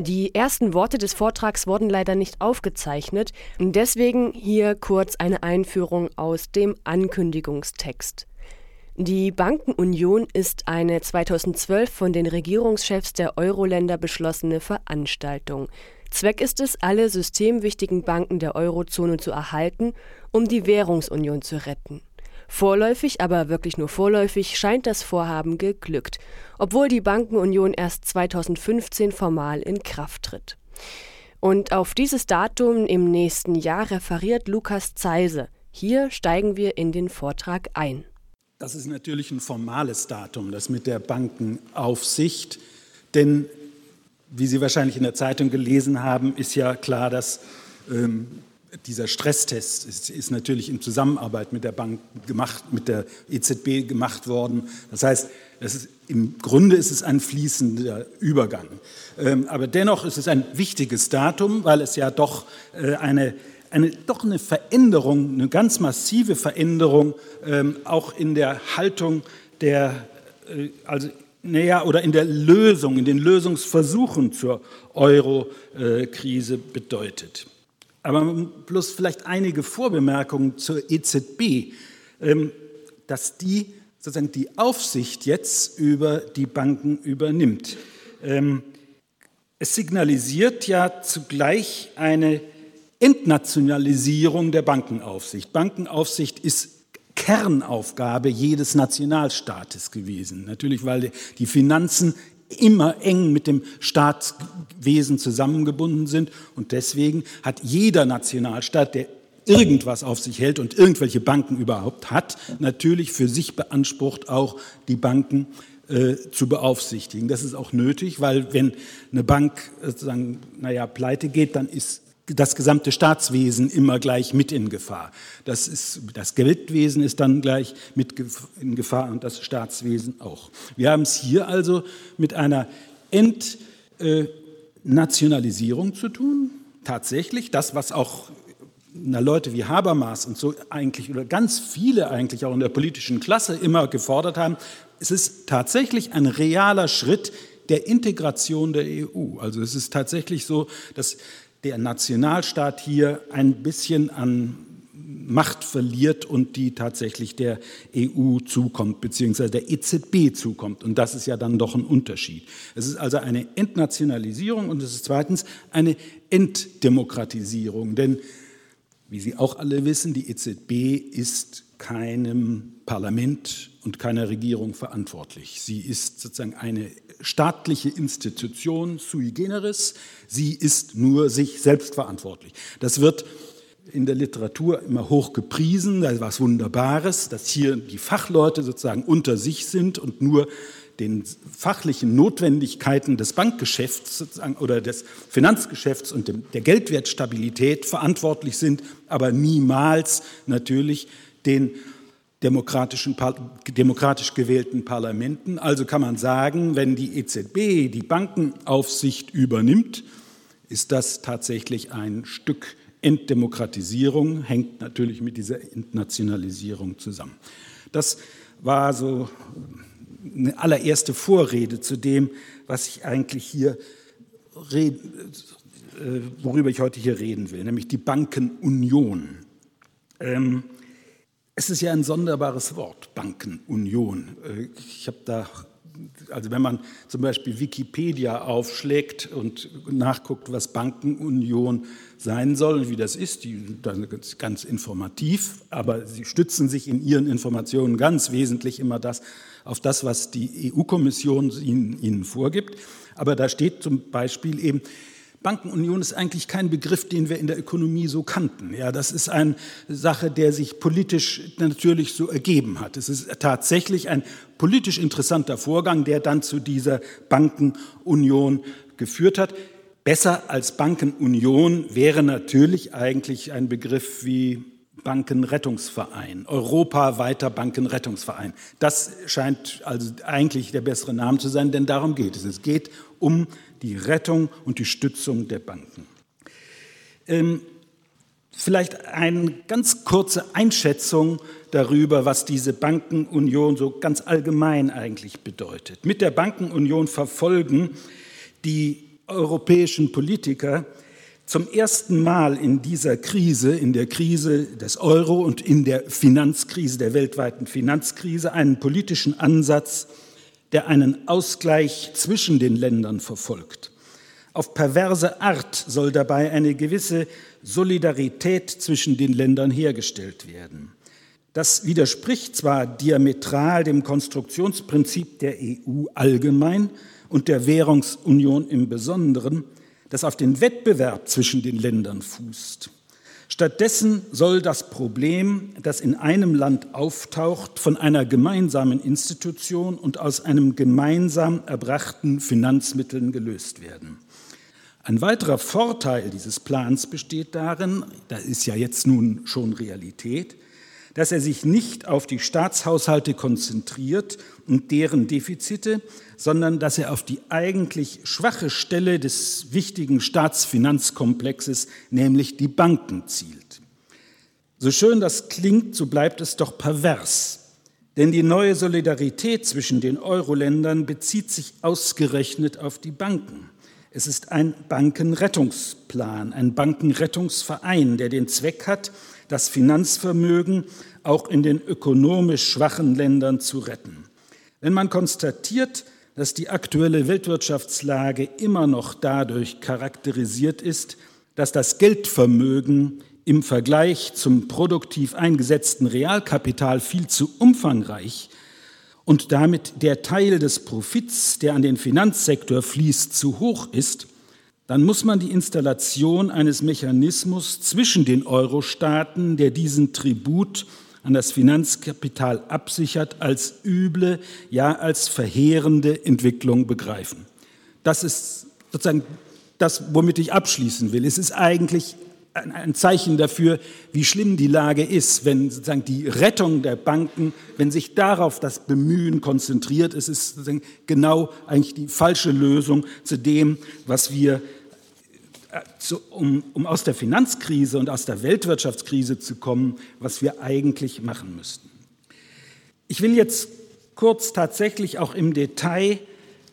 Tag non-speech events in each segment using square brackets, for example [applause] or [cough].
Die ersten Worte des Vortrags wurden leider nicht aufgezeichnet, deswegen hier kurz eine Einführung aus dem Ankündigungstext. Die Bankenunion ist eine 2012 von den Regierungschefs der Euro-Länder beschlossene Veranstaltung. Zweck ist es, alle systemwichtigen Banken der Eurozone zu erhalten, um die Währungsunion zu retten. Vorläufig, aber wirklich nur vorläufig, scheint das Vorhaben geglückt, obwohl die Bankenunion erst 2015 formal in Kraft tritt. Und auf dieses Datum im nächsten Jahr referiert Lukas Zeise. Hier steigen wir in den Vortrag ein. Das ist natürlich ein formales Datum, das mit der Bankenaufsicht. Denn, wie Sie wahrscheinlich in der Zeitung gelesen haben, ist ja klar, dass ähm, dieser Stresstest ist, ist, natürlich in Zusammenarbeit mit der Bank gemacht, mit der EZB gemacht worden. Das heißt, ist, im Grunde ist es ein fließender Übergang. Ähm, aber dennoch ist es ein wichtiges Datum, weil es ja doch äh, eine, eine, doch eine Veränderung, eine ganz massive Veränderung ähm, auch in der Haltung der, äh, also naja, oder in der Lösung, in den Lösungsversuchen zur Euro-Krise bedeutet. Aber bloß vielleicht einige Vorbemerkungen zur EZB, ähm, dass die sozusagen die Aufsicht jetzt über die Banken übernimmt. Ähm, es signalisiert ja zugleich eine Entnationalisierung der Bankenaufsicht. Bankenaufsicht ist Kernaufgabe jedes Nationalstaates gewesen. Natürlich, weil die Finanzen immer eng mit dem Staatswesen zusammengebunden sind. Und deswegen hat jeder Nationalstaat, der irgendwas auf sich hält und irgendwelche Banken überhaupt hat, natürlich für sich beansprucht, auch die Banken äh, zu beaufsichtigen. Das ist auch nötig, weil wenn eine Bank sozusagen, naja, pleite geht, dann ist das gesamte Staatswesen immer gleich mit in Gefahr. Das, ist, das Geldwesen ist dann gleich mit in Gefahr und das Staatswesen auch. Wir haben es hier also mit einer Entnationalisierung zu tun. Tatsächlich, das, was auch na, Leute wie Habermas und so eigentlich oder ganz viele eigentlich auch in der politischen Klasse immer gefordert haben, es ist tatsächlich ein realer Schritt der Integration der EU. Also es ist tatsächlich so, dass der Nationalstaat hier ein bisschen an Macht verliert und die tatsächlich der EU zukommt, beziehungsweise der EZB zukommt. Und das ist ja dann doch ein Unterschied. Es ist also eine Entnationalisierung und es ist zweitens eine Entdemokratisierung. Denn, wie Sie auch alle wissen, die EZB ist keinem Parlament und keiner Regierung verantwortlich. Sie ist sozusagen eine staatliche Institution sui generis. Sie ist nur sich selbst verantwortlich. Das wird in der Literatur immer hoch gepriesen, da ist was Wunderbares, dass hier die Fachleute sozusagen unter sich sind und nur den fachlichen Notwendigkeiten des Bankgeschäfts oder des Finanzgeschäfts und der Geldwertstabilität verantwortlich sind, aber niemals natürlich den demokratischen, demokratisch gewählten Parlamenten. Also kann man sagen, wenn die EZB die Bankenaufsicht übernimmt, ist das tatsächlich ein Stück Entdemokratisierung, hängt natürlich mit dieser Entnationalisierung zusammen. Das war so eine allererste Vorrede zu dem, was ich eigentlich hier rede, äh, worüber ich heute hier reden will, nämlich die Bankenunion. Ähm, es ist ja ein sonderbares Wort, Bankenunion. Äh, ich habe da, also wenn man zum Beispiel Wikipedia aufschlägt und nachguckt, was Bankenunion sein soll und wie das ist, die ist ganz informativ, aber sie stützen sich in ihren Informationen ganz wesentlich immer das auf das, was die EU-Kommission ihnen, ihnen vorgibt. Aber da steht zum Beispiel eben, Bankenunion ist eigentlich kein Begriff, den wir in der Ökonomie so kannten. Ja, das ist eine Sache, der sich politisch natürlich so ergeben hat. Es ist tatsächlich ein politisch interessanter Vorgang, der dann zu dieser Bankenunion geführt hat. Besser als Bankenunion wäre natürlich eigentlich ein Begriff wie Bankenrettungsverein, europaweiter Bankenrettungsverein. Das scheint also eigentlich der bessere Name zu sein, denn darum geht es. Es geht um die Rettung und die Stützung der Banken. Ähm, vielleicht eine ganz kurze Einschätzung darüber, was diese Bankenunion so ganz allgemein eigentlich bedeutet. Mit der Bankenunion verfolgen die europäischen Politiker zum ersten Mal in dieser Krise, in der Krise des Euro und in der Finanzkrise, der weltweiten Finanzkrise, einen politischen Ansatz, der einen Ausgleich zwischen den Ländern verfolgt. Auf perverse Art soll dabei eine gewisse Solidarität zwischen den Ländern hergestellt werden. Das widerspricht zwar diametral dem Konstruktionsprinzip der EU allgemein und der Währungsunion im Besonderen, das auf den Wettbewerb zwischen den Ländern fußt. Stattdessen soll das Problem, das in einem Land auftaucht, von einer gemeinsamen Institution und aus einem gemeinsam erbrachten Finanzmitteln gelöst werden. Ein weiterer Vorteil dieses Plans besteht darin, das ist ja jetzt nun schon Realität, dass er sich nicht auf die Staatshaushalte konzentriert und deren Defizite, sondern dass er auf die eigentlich schwache Stelle des wichtigen Staatsfinanzkomplexes, nämlich die Banken, zielt. So schön das klingt, so bleibt es doch pervers. Denn die neue Solidarität zwischen den Euro-Ländern bezieht sich ausgerechnet auf die Banken. Es ist ein Bankenrettungsplan, ein Bankenrettungsverein, der den Zweck hat, das Finanzvermögen auch in den ökonomisch schwachen Ländern zu retten. Wenn man konstatiert, dass die aktuelle Weltwirtschaftslage immer noch dadurch charakterisiert ist, dass das Geldvermögen im Vergleich zum produktiv eingesetzten Realkapital viel zu umfangreich und damit der Teil des Profits, der an den Finanzsektor fließt, zu hoch ist, dann muss man die Installation eines Mechanismus zwischen den Euro-Staaten, der diesen Tribut an das Finanzkapital absichert, als üble, ja als verheerende Entwicklung begreifen. Das ist sozusagen das, womit ich abschließen will. Es ist eigentlich ein Zeichen dafür, wie schlimm die Lage ist, wenn sozusagen die Rettung der Banken, wenn sich darauf das Bemühen konzentriert, es ist genau eigentlich die falsche Lösung zu dem, was wir um, um aus der Finanzkrise und aus der Weltwirtschaftskrise zu kommen, was wir eigentlich machen müssten. Ich will jetzt kurz tatsächlich auch im Detail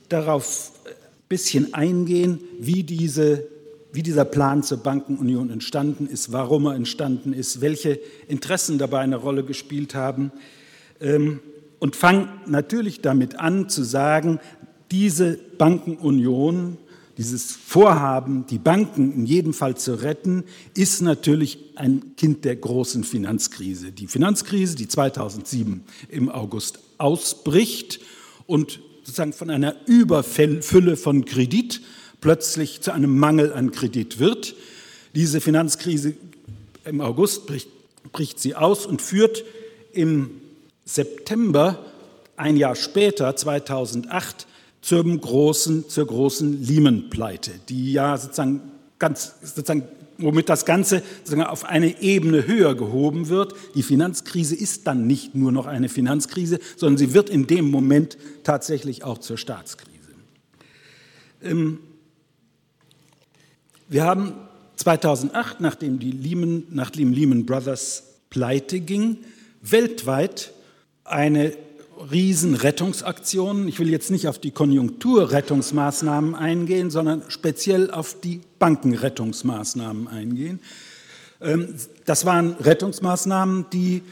darauf ein bisschen eingehen, wie, diese, wie dieser Plan zur Bankenunion entstanden ist, warum er entstanden ist, welche Interessen dabei eine Rolle gespielt haben. Ähm, und fange natürlich damit an zu sagen, diese Bankenunion dieses Vorhaben, die Banken in jedem Fall zu retten, ist natürlich ein Kind der großen Finanzkrise. Die Finanzkrise, die 2007 im August ausbricht und sozusagen von einer Überfülle von Kredit plötzlich zu einem Mangel an Kredit wird. Diese Finanzkrise im August bricht, bricht sie aus und führt im September, ein Jahr später, 2008, zum großen, zur großen Lehman-Pleite, die ja sozusagen ganz, sozusagen, womit das Ganze sozusagen auf eine Ebene höher gehoben wird. Die Finanzkrise ist dann nicht nur noch eine Finanzkrise, sondern sie wird in dem Moment tatsächlich auch zur Staatskrise. Ähm, wir haben 2008, nachdem die Lehman, nachdem Lehman Brothers pleite ging, weltweit eine Riesenrettungsaktionen. Ich will jetzt nicht auf die Konjunkturrettungsmaßnahmen eingehen, sondern speziell auf die Bankenrettungsmaßnahmen eingehen. Ähm, das waren Rettungsmaßnahmen, die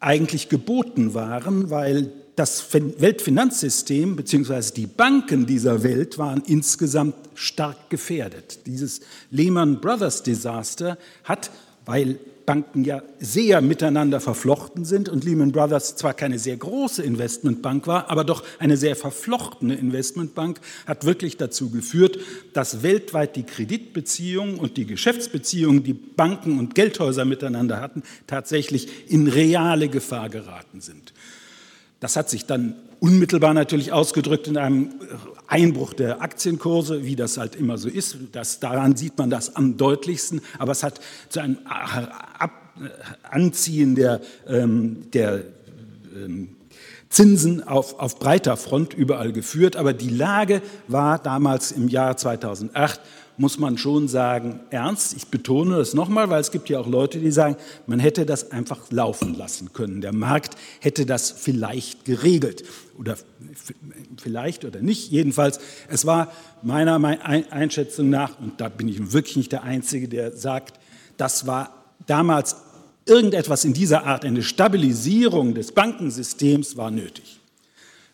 eigentlich geboten waren, weil das Weltfinanzsystem bzw. die Banken dieser Welt waren insgesamt stark gefährdet. Dieses Lehman Brothers Desaster hat, weil Banken ja sehr miteinander verflochten sind und Lehman Brothers zwar keine sehr große Investmentbank war, aber doch eine sehr verflochtene Investmentbank, hat wirklich dazu geführt, dass weltweit die Kreditbeziehungen und die Geschäftsbeziehungen, die Banken und Geldhäuser miteinander hatten, tatsächlich in reale Gefahr geraten sind. Das hat sich dann unmittelbar natürlich ausgedrückt in einem Einbruch der Aktienkurse, wie das halt immer so ist. Das, daran sieht man das am deutlichsten. Aber es hat zu einem Anziehen der, ähm, der ähm, Zinsen auf, auf breiter Front überall geführt. Aber die Lage war damals im Jahr 2008 muss man schon sagen, ernst. Ich betone das nochmal, weil es gibt ja auch Leute, die sagen, man hätte das einfach laufen lassen können. Der Markt hätte das vielleicht geregelt oder vielleicht oder nicht. Jedenfalls, es war meiner Einschätzung nach, und da bin ich wirklich nicht der Einzige, der sagt, das war damals irgendetwas in dieser Art, eine Stabilisierung des Bankensystems war nötig.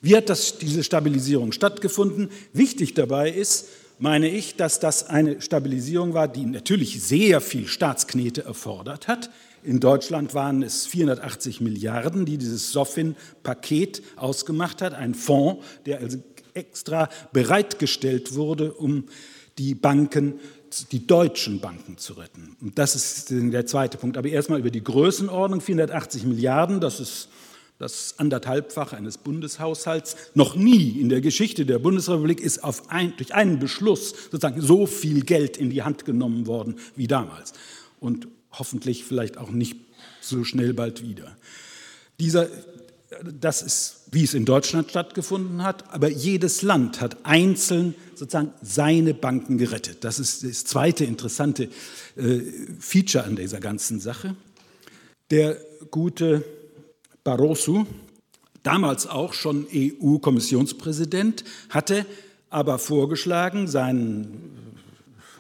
Wie hat das, diese Stabilisierung stattgefunden? Wichtig dabei ist, meine ich, dass das eine Stabilisierung war, die natürlich sehr viel Staatsknete erfordert hat. In Deutschland waren es 480 Milliarden, die dieses SOFIN-Paket ausgemacht hat, ein Fonds, der also extra bereitgestellt wurde, um die Banken, die deutschen Banken zu retten. Und das ist der zweite Punkt. Aber erstmal über die Größenordnung, 480 Milliarden, das ist das anderthalbfach eines Bundeshaushalts. Noch nie in der Geschichte der Bundesrepublik ist ein, durch einen Beschluss sozusagen so viel Geld in die Hand genommen worden wie damals. Und hoffentlich vielleicht auch nicht so schnell bald wieder. Dieser, das ist, wie es in Deutschland stattgefunden hat, aber jedes Land hat einzeln sozusagen seine Banken gerettet. Das ist das zweite interessante äh, Feature an dieser ganzen Sache. Der gute Barroso, damals auch schon EU-Kommissionspräsident, hatte aber vorgeschlagen, seinen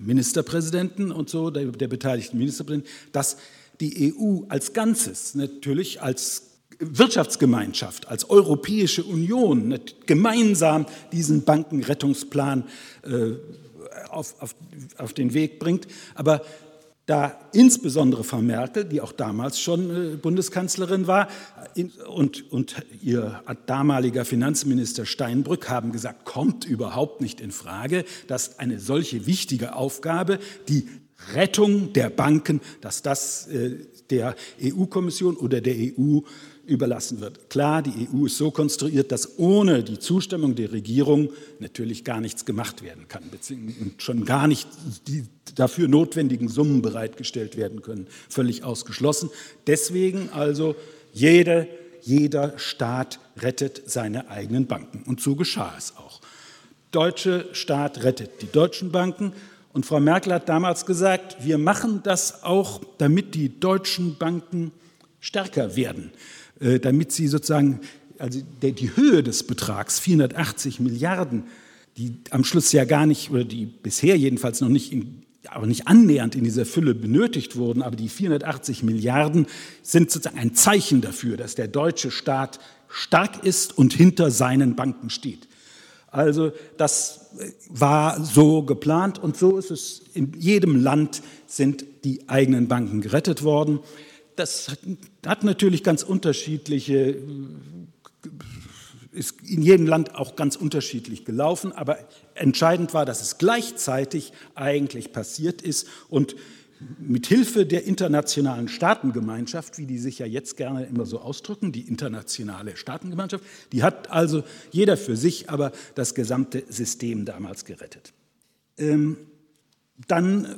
Ministerpräsidenten und so, der, der beteiligten Ministerpräsidenten, dass die EU als Ganzes, natürlich als Wirtschaftsgemeinschaft, als Europäische Union gemeinsam diesen Bankenrettungsplan äh, auf, auf, auf den Weg bringt. Aber da insbesondere Frau Merkel, die auch damals schon äh, Bundeskanzlerin war, und, und ihr damaliger Finanzminister Steinbrück haben gesagt, kommt überhaupt nicht in Frage, dass eine solche wichtige Aufgabe, die Rettung der Banken, dass das äh, der EU-Kommission oder der EU überlassen wird. Klar, die EU ist so konstruiert, dass ohne die Zustimmung der Regierung natürlich gar nichts gemacht werden kann und schon gar nicht die dafür notwendigen Summen bereitgestellt werden können. Völlig ausgeschlossen. Deswegen also jede, jeder Staat rettet seine eigenen Banken. Und so geschah es auch. Deutsche Staat rettet die deutschen Banken. Und Frau Merkel hat damals gesagt, wir machen das auch, damit die deutschen Banken stärker werden. Äh, damit sie sozusagen, also die Höhe des Betrags, 480 Milliarden, die am Schluss ja gar nicht, oder die bisher jedenfalls noch nicht, in, aber nicht annähernd in dieser Fülle benötigt wurden, aber die 480 Milliarden sind sozusagen ein Zeichen dafür, dass der deutsche Staat stark ist und hinter seinen Banken steht. Also das war so geplant und so ist es in jedem Land sind die eigenen Banken gerettet worden das hat natürlich ganz unterschiedliche, ist in jedem Land auch ganz unterschiedlich gelaufen, aber entscheidend war, dass es gleichzeitig eigentlich passiert ist und mit Hilfe der internationalen Staatengemeinschaft, wie die sich ja jetzt gerne immer so ausdrücken, die internationale Staatengemeinschaft, die hat also jeder für sich aber das gesamte System damals gerettet. Ähm, dann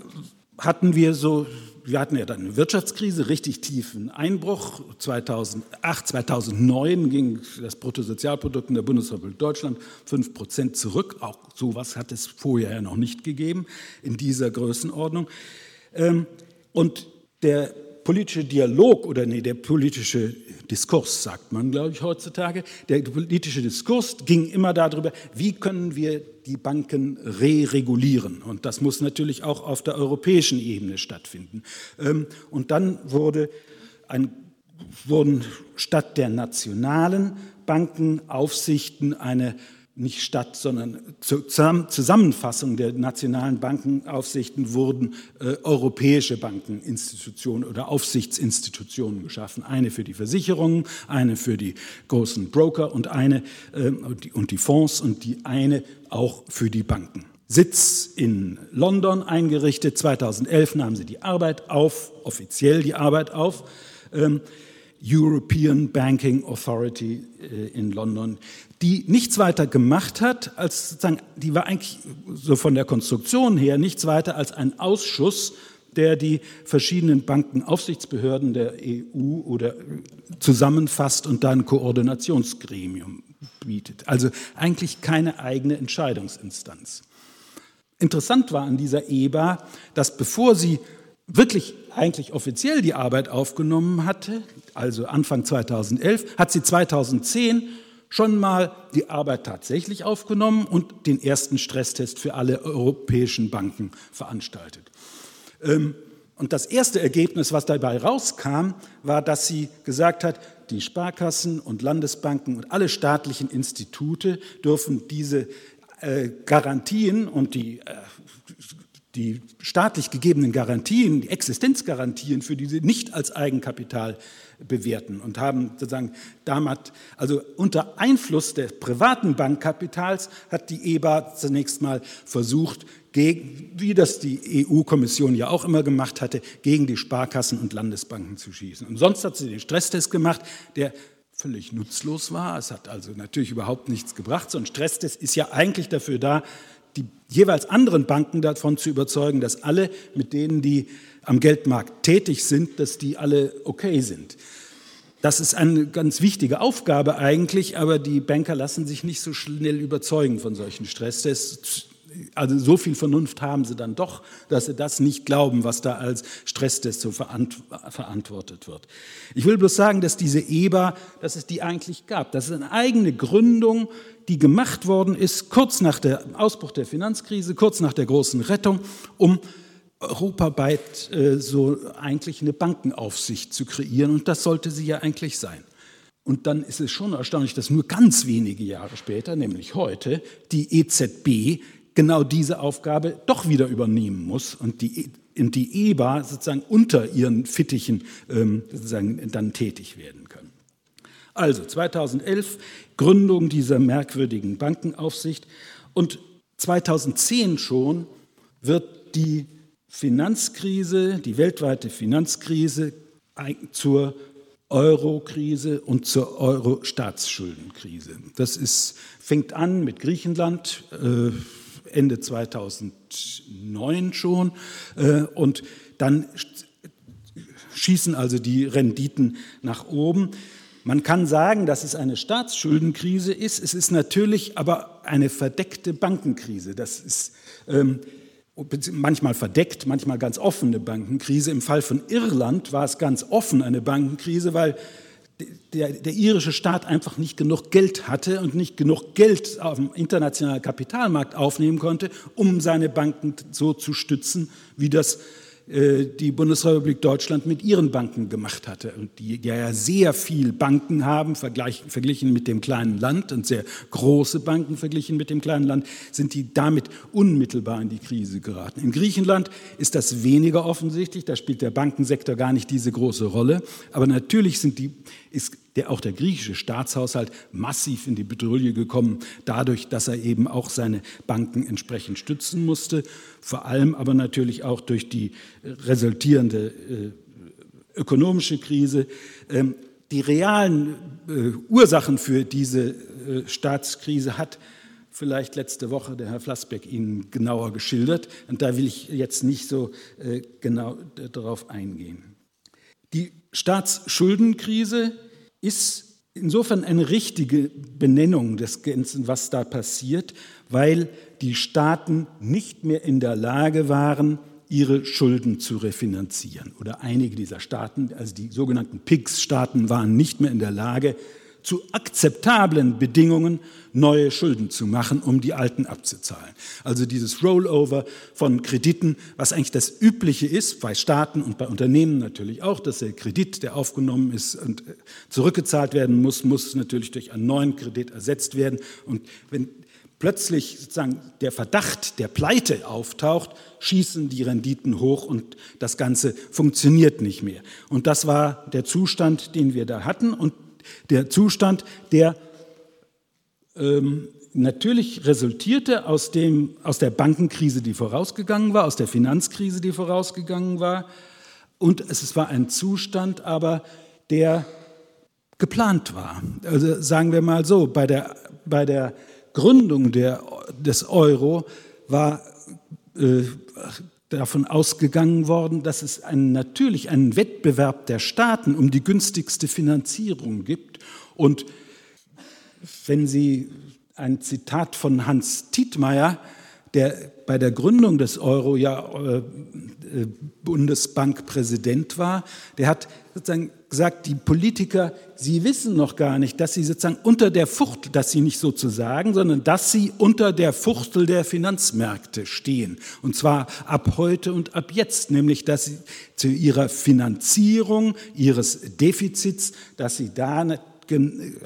hatten wir so wir hatten ja dann eine Wirtschaftskrise, richtig tiefen Einbruch. 2008, 2009 ging das Bruttosozialprodukt in der Bundesrepublik Deutschland 5 Prozent zurück. Auch sowas hat es vorher ja noch nicht gegeben in dieser Größenordnung. Ähm, und der politische Dialog oder nee, der politische Diskurs, sagt man, glaube ich, heutzutage, der politische Diskurs ging immer darüber, wie können wir die Banken re-regulieren. Und das muss natürlich auch auf der europäischen Ebene stattfinden. Ähm, und dann wurde ein, wurden statt der nationalen Bankenaufsichten eine nicht statt, sondern zur Zusammenfassung der nationalen Bankenaufsichten wurden äh, europäische Bankeninstitutionen oder Aufsichtsinstitutionen geschaffen. Eine für die Versicherungen, eine für die großen Broker und eine äh, und, die, und die Fonds und die eine auch für die Banken. Sitz in London eingerichtet. 2011 nahmen sie die Arbeit auf, offiziell die Arbeit auf. Ähm, European Banking Authority äh, in London die nichts weiter gemacht hat, als sozusagen, die war eigentlich so von der Konstruktion her nichts weiter als ein Ausschuss, der die verschiedenen Bankenaufsichtsbehörden der EU oder zusammenfasst und dann Koordinationsgremium bietet. Also eigentlich keine eigene Entscheidungsinstanz. Interessant war an dieser EBA, dass bevor sie wirklich eigentlich offiziell die Arbeit aufgenommen hatte, also Anfang 2011, hat sie 2010 schon mal die Arbeit tatsächlich aufgenommen und den ersten Stresstest für alle europäischen Banken veranstaltet. Ähm, und das erste Ergebnis, was dabei rauskam, war, dass sie gesagt hat, die Sparkassen und Landesbanken und alle staatlichen Institute dürfen diese äh, Garantien und die, äh, die staatlich gegebenen Garantien, die Existenzgarantien für diese nicht als Eigenkapital bewerten und haben sozusagen damals, also unter Einfluss des privaten Bankkapitals hat die EBA zunächst mal versucht, gegen, wie das die EU-Kommission ja auch immer gemacht hatte, gegen die Sparkassen und Landesbanken zu schießen. Und sonst hat sie den Stresstest gemacht, der völlig nutzlos war. Es hat also natürlich überhaupt nichts gebracht. So ein Stresstest ist ja eigentlich dafür da, die jeweils anderen Banken davon zu überzeugen, dass alle, mit denen die am Geldmarkt tätig sind, dass die alle okay sind. Das ist eine ganz wichtige Aufgabe eigentlich, aber die Banker lassen sich nicht so schnell überzeugen von solchen Stresstests. Also so viel Vernunft haben sie dann doch, dass sie das nicht glauben, was da als Stresstest so verantwortet wird. Ich will bloß sagen, dass diese EBA, dass es die eigentlich gab. Das ist eine eigene Gründung, die gemacht worden ist, kurz nach dem Ausbruch der Finanzkrise, kurz nach der großen Rettung, um europaweit äh, so eigentlich eine Bankenaufsicht zu kreieren. Und das sollte sie ja eigentlich sein. Und dann ist es schon erstaunlich, dass nur ganz wenige Jahre später, nämlich heute, die EZB genau diese Aufgabe doch wieder übernehmen muss und die, die EBA sozusagen unter ihren Fittichen ähm, sozusagen dann tätig werden können. Also 2011 Gründung dieser merkwürdigen Bankenaufsicht und 2010 schon wird die Finanzkrise, die weltweite Finanzkrise zur Euro-Krise und zur Euro-Staatsschuldenkrise. Das ist, fängt an mit Griechenland äh, Ende 2009 schon äh, und dann schießen also die Renditen nach oben. Man kann sagen, dass es eine Staatsschuldenkrise ist. Es ist natürlich aber eine verdeckte Bankenkrise. Das ist ähm, manchmal verdeckt, manchmal ganz offene Bankenkrise. Im Fall von Irland war es ganz offen eine Bankenkrise, weil der, der, irische Staat einfach nicht genug Geld hatte und nicht genug Geld auf dem internationalen Kapitalmarkt aufnehmen konnte, um seine Banken so zu stützen, wie das die Bundesrepublik Deutschland mit ihren Banken gemacht hatte und die ja sehr viel Banken haben, verglichen mit dem kleinen Land und sehr große Banken verglichen mit dem kleinen Land, sind die damit unmittelbar in die Krise geraten. In Griechenland ist das weniger offensichtlich, da spielt der Bankensektor gar nicht diese große Rolle, aber natürlich sind die, ist der, auch der griechische Staatshaushalt massiv in die Bedrohung gekommen, dadurch, dass er eben auch seine Banken entsprechend stützen musste, vor allem aber natürlich auch durch die resultierende äh, ökonomische Krise. Ähm, die realen äh, Ursachen für diese äh, Staatskrise hat vielleicht letzte Woche der Herr Flassbeck Ihnen genauer geschildert. Und da will ich jetzt nicht so äh, genau darauf eingehen. Die Staatsschuldenkrise ist insofern eine richtige Benennung des Ganzen, was da passiert, weil die Staaten nicht mehr in der Lage waren, ihre Schulden zu refinanzieren. Oder einige dieser Staaten, also die sogenannten PIGS-Staaten, waren nicht mehr in der Lage, zu akzeptablen Bedingungen neue Schulden zu machen, um die alten abzuzahlen. Also dieses Rollover von Krediten, was eigentlich das Übliche ist, bei Staaten und bei Unternehmen natürlich auch, dass der Kredit, der aufgenommen ist und äh, zurückgezahlt werden muss, muss natürlich durch einen neuen Kredit ersetzt werden. Und wenn plötzlich sozusagen der Verdacht der Pleite auftaucht, schießen die Renditen hoch und das Ganze funktioniert nicht mehr. Und das war der Zustand, den wir da hatten. Und der Zustand, der ähm, natürlich resultierte aus, dem, aus der Bankenkrise, die vorausgegangen war, aus der Finanzkrise, die vorausgegangen war. Und es war ein Zustand aber, der geplant war. Also sagen wir mal so, bei der, bei der Gründung der, des Euro war äh, davon ausgegangen worden, dass es einen, natürlich einen Wettbewerb der Staaten um die günstigste Finanzierung gibt. Und wenn Sie ein Zitat von Hans Tietmeyer, der bei der Gründung des Euro ja äh, äh, Bundesbankpräsident war, der hat sozusagen gesagt, die Politiker, sie wissen noch gar nicht, dass sie sozusagen unter der Fuchtel, dass sie nicht sozusagen, sondern dass sie unter der Fuchtel der Finanzmärkte stehen. Und zwar ab heute und ab jetzt, nämlich dass sie zu ihrer Finanzierung ihres Defizits, dass sie da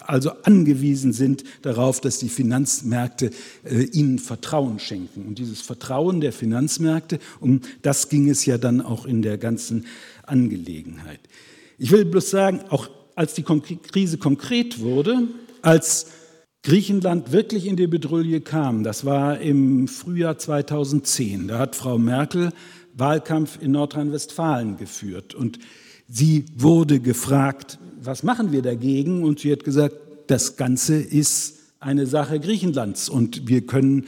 also angewiesen sind darauf, dass die Finanzmärkte äh, ihnen Vertrauen schenken. Und dieses Vertrauen der Finanzmärkte, um das ging es ja dann auch in der ganzen Angelegenheit. Ich will bloß sagen, auch als die Krise konkret wurde, als Griechenland wirklich in die Bedrulle kam, das war im Frühjahr 2010, da hat Frau Merkel Wahlkampf in Nordrhein-Westfalen geführt und sie wurde gefragt, was machen wir dagegen? Und sie hat gesagt, das Ganze ist eine Sache Griechenlands und wir können,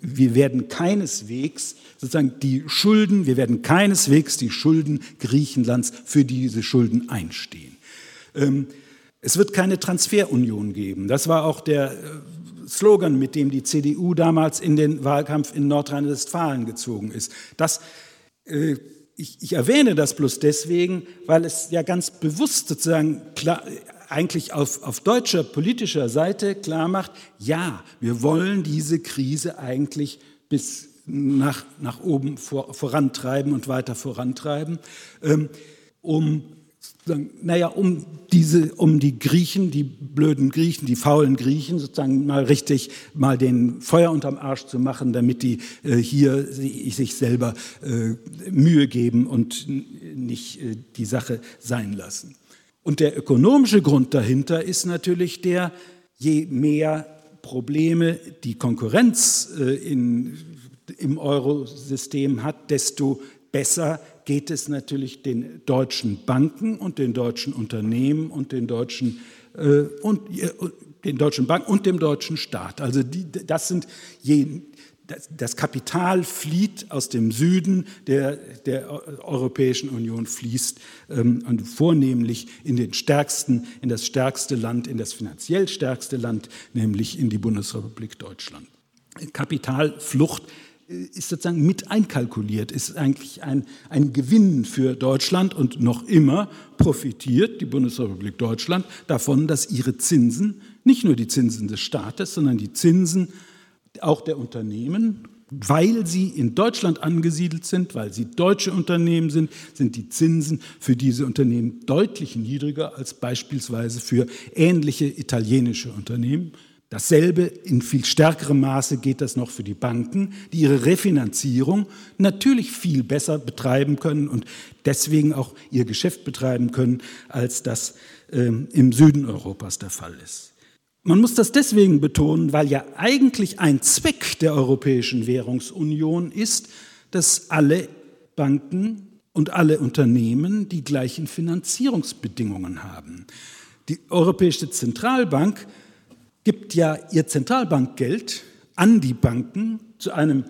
wir werden keineswegs sozusagen die Schulden, wir werden keineswegs die Schulden Griechenlands für diese Schulden einstehen. Ähm, es wird keine Transferunion geben. Das war auch der äh, Slogan, mit dem die CDU damals in den Wahlkampf in Nordrhein-Westfalen gezogen ist. Das äh, ich, ich, erwähne das bloß deswegen, weil es ja ganz bewusst sozusagen klar, eigentlich auf, auf deutscher politischer Seite klar macht, ja, wir wollen diese Krise eigentlich bis nach, nach oben vor, vorantreiben und weiter vorantreiben, ähm, um naja, um, diese, um die Griechen, die blöden Griechen, die faulen Griechen sozusagen mal richtig mal den Feuer unterm Arsch zu machen, damit die äh, hier sich selber äh, Mühe geben und nicht äh, die Sache sein lassen. Und der ökonomische Grund dahinter ist natürlich der, je mehr Probleme die Konkurrenz äh, in, im Eurosystem hat, desto besser geht es natürlich den deutschen Banken und den deutschen Unternehmen und den deutschen, äh, und, äh, den deutschen Banken und dem deutschen Staat. Also die, das sind je, das Kapital flieht aus dem Süden der, der Europäischen Union, fließt ähm, vornehmlich in, den stärksten, in das stärkste Land, in das finanziell stärkste Land, nämlich in die Bundesrepublik Deutschland. Kapitalflucht ist sozusagen mit einkalkuliert, ist eigentlich ein, ein Gewinn für Deutschland und noch immer profitiert die Bundesrepublik Deutschland davon, dass ihre Zinsen, nicht nur die Zinsen des Staates, sondern die Zinsen auch der Unternehmen, weil sie in Deutschland angesiedelt sind, weil sie deutsche Unternehmen sind, sind die Zinsen für diese Unternehmen deutlich niedriger als beispielsweise für ähnliche italienische Unternehmen. Dasselbe in viel stärkerem Maße geht das noch für die Banken, die ihre Refinanzierung natürlich viel besser betreiben können und deswegen auch ihr Geschäft betreiben können, als das ähm, im Süden Europas der Fall ist. Man muss das deswegen betonen, weil ja eigentlich ein Zweck der Europäischen Währungsunion ist, dass alle Banken und alle Unternehmen die gleichen Finanzierungsbedingungen haben. Die Europäische Zentralbank gibt ja ihr Zentralbankgeld an die Banken zu einem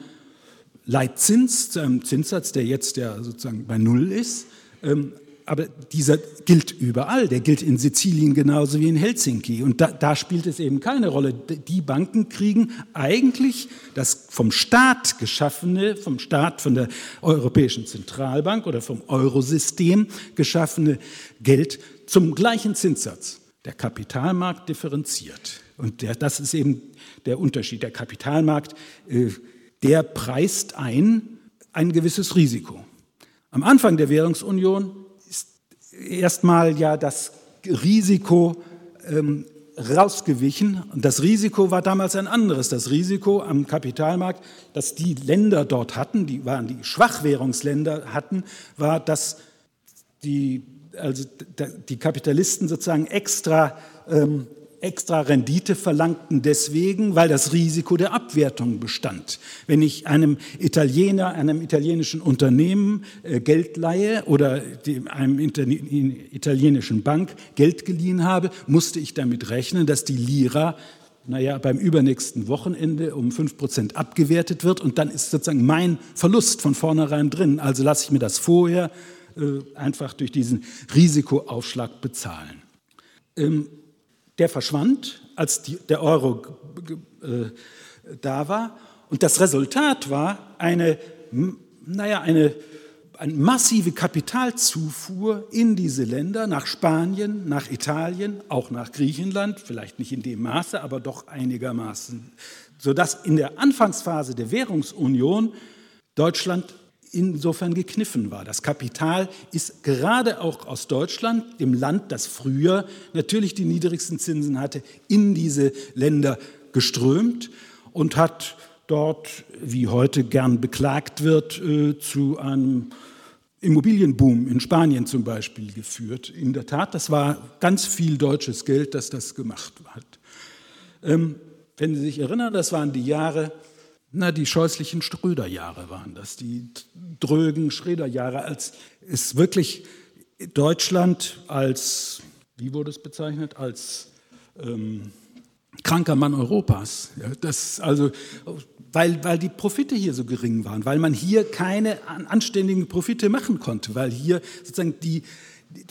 Leitzins, zu einem Zinssatz, der jetzt ja sozusagen bei Null ist. Ähm, aber dieser gilt überall, der gilt in Sizilien genauso wie in Helsinki. Und da, da, spielt es eben keine Rolle. Die Banken kriegen eigentlich das vom Staat geschaffene, vom Staat, von der Europäischen Zentralbank oder vom Eurosystem geschaffene Geld zum gleichen Zinssatz. Der Kapitalmarkt differenziert. Und der, das ist eben der Unterschied. Der Kapitalmarkt, äh, der preist ein ein gewisses Risiko. Am Anfang der Währungsunion ist erstmal ja das Risiko ähm, rausgewichen. Und das Risiko war damals ein anderes. Das Risiko am Kapitalmarkt, das die Länder dort hatten, die waren die Schwachwährungsländer hatten, war, dass die, also die Kapitalisten sozusagen extra ähm, extra Rendite verlangten deswegen, weil das Risiko der Abwertung bestand. Wenn ich einem Italiener, einem italienischen Unternehmen äh, Geld leihe oder einem italienischen Bank Geld geliehen habe, musste ich damit rechnen, dass die Lira naja, beim übernächsten Wochenende um 5% abgewertet wird und dann ist sozusagen mein Verlust von vornherein drin. Also lasse ich mir das vorher äh, einfach durch diesen Risikoaufschlag bezahlen. Ähm, der verschwand, als die, der Euro äh, da war. Und das Resultat war eine, naja, eine, eine massive Kapitalzufuhr in diese Länder, nach Spanien, nach Italien, auch nach Griechenland, vielleicht nicht in dem Maße, aber doch einigermaßen, sodass in der Anfangsphase der Währungsunion Deutschland insofern gekniffen war. Das Kapital ist gerade auch aus Deutschland, dem Land, das früher natürlich die niedrigsten Zinsen hatte, in diese Länder geströmt und hat dort, wie heute gern beklagt wird, äh, zu einem Immobilienboom in Spanien zum Beispiel geführt. In der Tat, das war ganz viel deutsches Geld, das das gemacht hat. Ähm, wenn Sie sich erinnern, das waren die Jahre na, die scheußlichen Schröder-Jahre waren das, die drögen Schröder-Jahre, als es wirklich Deutschland als, wie wurde es bezeichnet, als ähm, kranker Mann Europas. Ja, das also, weil, weil die Profite hier so gering waren, weil man hier keine anständigen Profite machen konnte, weil hier sozusagen die,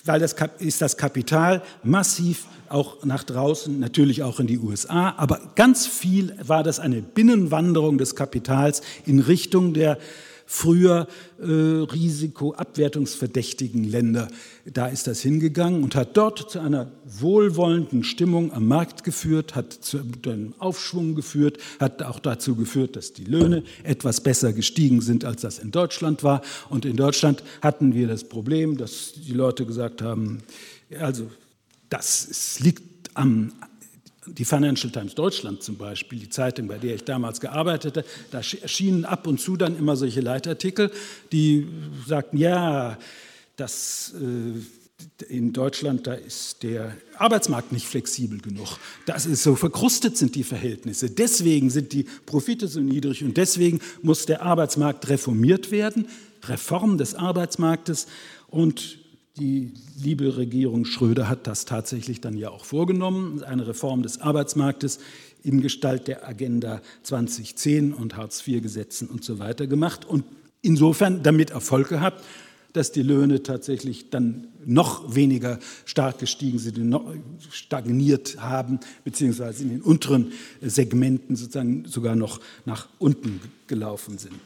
weil das ist das Kapital massiv auch nach draußen, natürlich auch in die USA, aber ganz viel war das eine Binnenwanderung des Kapitals in Richtung der früher äh, risikoabwertungsverdächtigen Länder. Da ist das hingegangen und hat dort zu einer wohlwollenden Stimmung am Markt geführt, hat zu einem Aufschwung geführt, hat auch dazu geführt, dass die Löhne etwas besser gestiegen sind, als das in Deutschland war. Und in Deutschland hatten wir das Problem, dass die Leute gesagt haben, also das liegt am die Financial Times Deutschland zum Beispiel, die Zeitung, bei der ich damals gearbeitet habe, da erschienen ab und zu dann immer solche Leitartikel, die sagten, ja, das, äh, in Deutschland, da ist der Arbeitsmarkt nicht flexibel genug. Das ist so verkrustet sind die Verhältnisse. Deswegen sind die Profite so niedrig und deswegen muss der Arbeitsmarkt reformiert werden. Reform des Arbeitsmarktes und die liebe Regierung Schröder hat das tatsächlich dann ja auch vorgenommen, eine Reform des Arbeitsmarktes in Gestalt der Agenda 2010 und Hartz-IV-Gesetzen und so weiter gemacht und insofern damit Erfolg gehabt, dass die Löhne tatsächlich dann noch weniger stark gestiegen sind, noch stagniert haben, beziehungsweise in den unteren Segmenten sozusagen sogar noch nach unten gelaufen sind.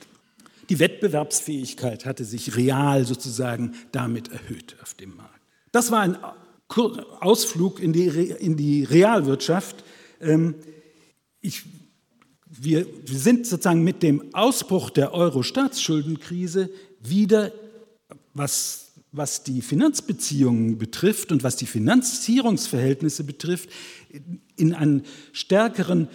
Die Wettbewerbsfähigkeit hatte sich real sozusagen damit erhöht auf dem Markt. Das war ein Ausflug in die, in die Realwirtschaft. Ähm, ich, wir, wir sind sozusagen mit dem Ausbruch der Euro-Staatsschuldenkrise wieder, was, was die Finanzbeziehungen betrifft und was die Finanzierungsverhältnisse betrifft, in einen stärkeren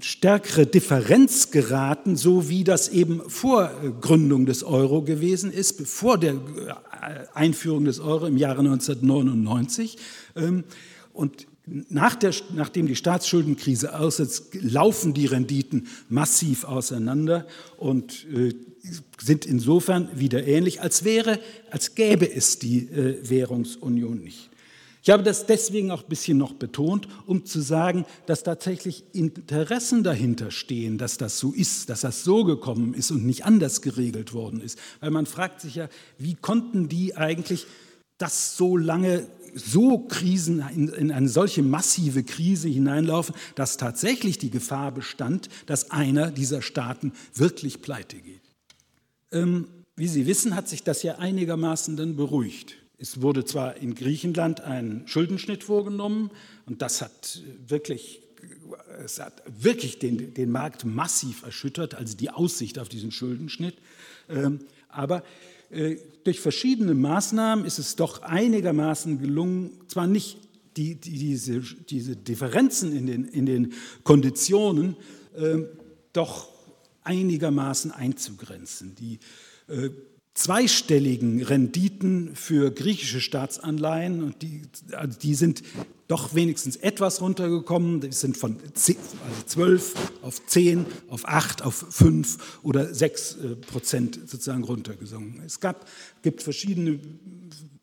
stärkere Differenz geraten, so wie das eben vor Gründung des Euro gewesen ist, vor der äh, Einführung des Euro im Jahre 1999. Ähm, und nach der, nachdem die Staatsschuldenkrise aussetzt, laufen die Renditen massiv auseinander und äh, sind insofern wieder ähnlich, als wäre, als gäbe es die Währungsunion nicht. Ich habe das deswegen auch ein bisschen noch betont, um zu sagen, dass tatsächlich Interessen dahinter stehen, dass das so ist, dass das so gekommen ist und nicht anders geregelt worden ist. Weil man fragt sich ja, wie konnten die eigentlich das so lange so Krisen, in, in, eine solche massive Krise hineinlaufen, dass tatsächlich die Gefahr bestand, dass einer dieser Staaten wirklich pleite geht. Ähm, wie Sie wissen, hat sich das ja einigermaßen dann beruhigt. Es wurde zwar in Griechenland ein Schuldenschnitt vorgenommen und das hat wirklich, es hat wirklich den, den Markt massiv erschüttert, also die Aussicht auf diesen Schuldenschnitt. Ähm, aber äh, durch verschiedene Maßnahmen ist es doch einigermaßen gelungen, zwar nicht die, die, diese, diese Differenzen in den, in den Konditionen, ähm, doch einigermaßen einzugrenzen. Die äh, zweistelligen Renditen für griechische Staatsanleihen und die, also die sind doch wenigstens etwas runtergekommen. Die sind von 10, also 12 auf 10, auf 8, auf 5 oder 6 äh, Prozent sozusagen runtergesunken. Es gab, gibt verschiedene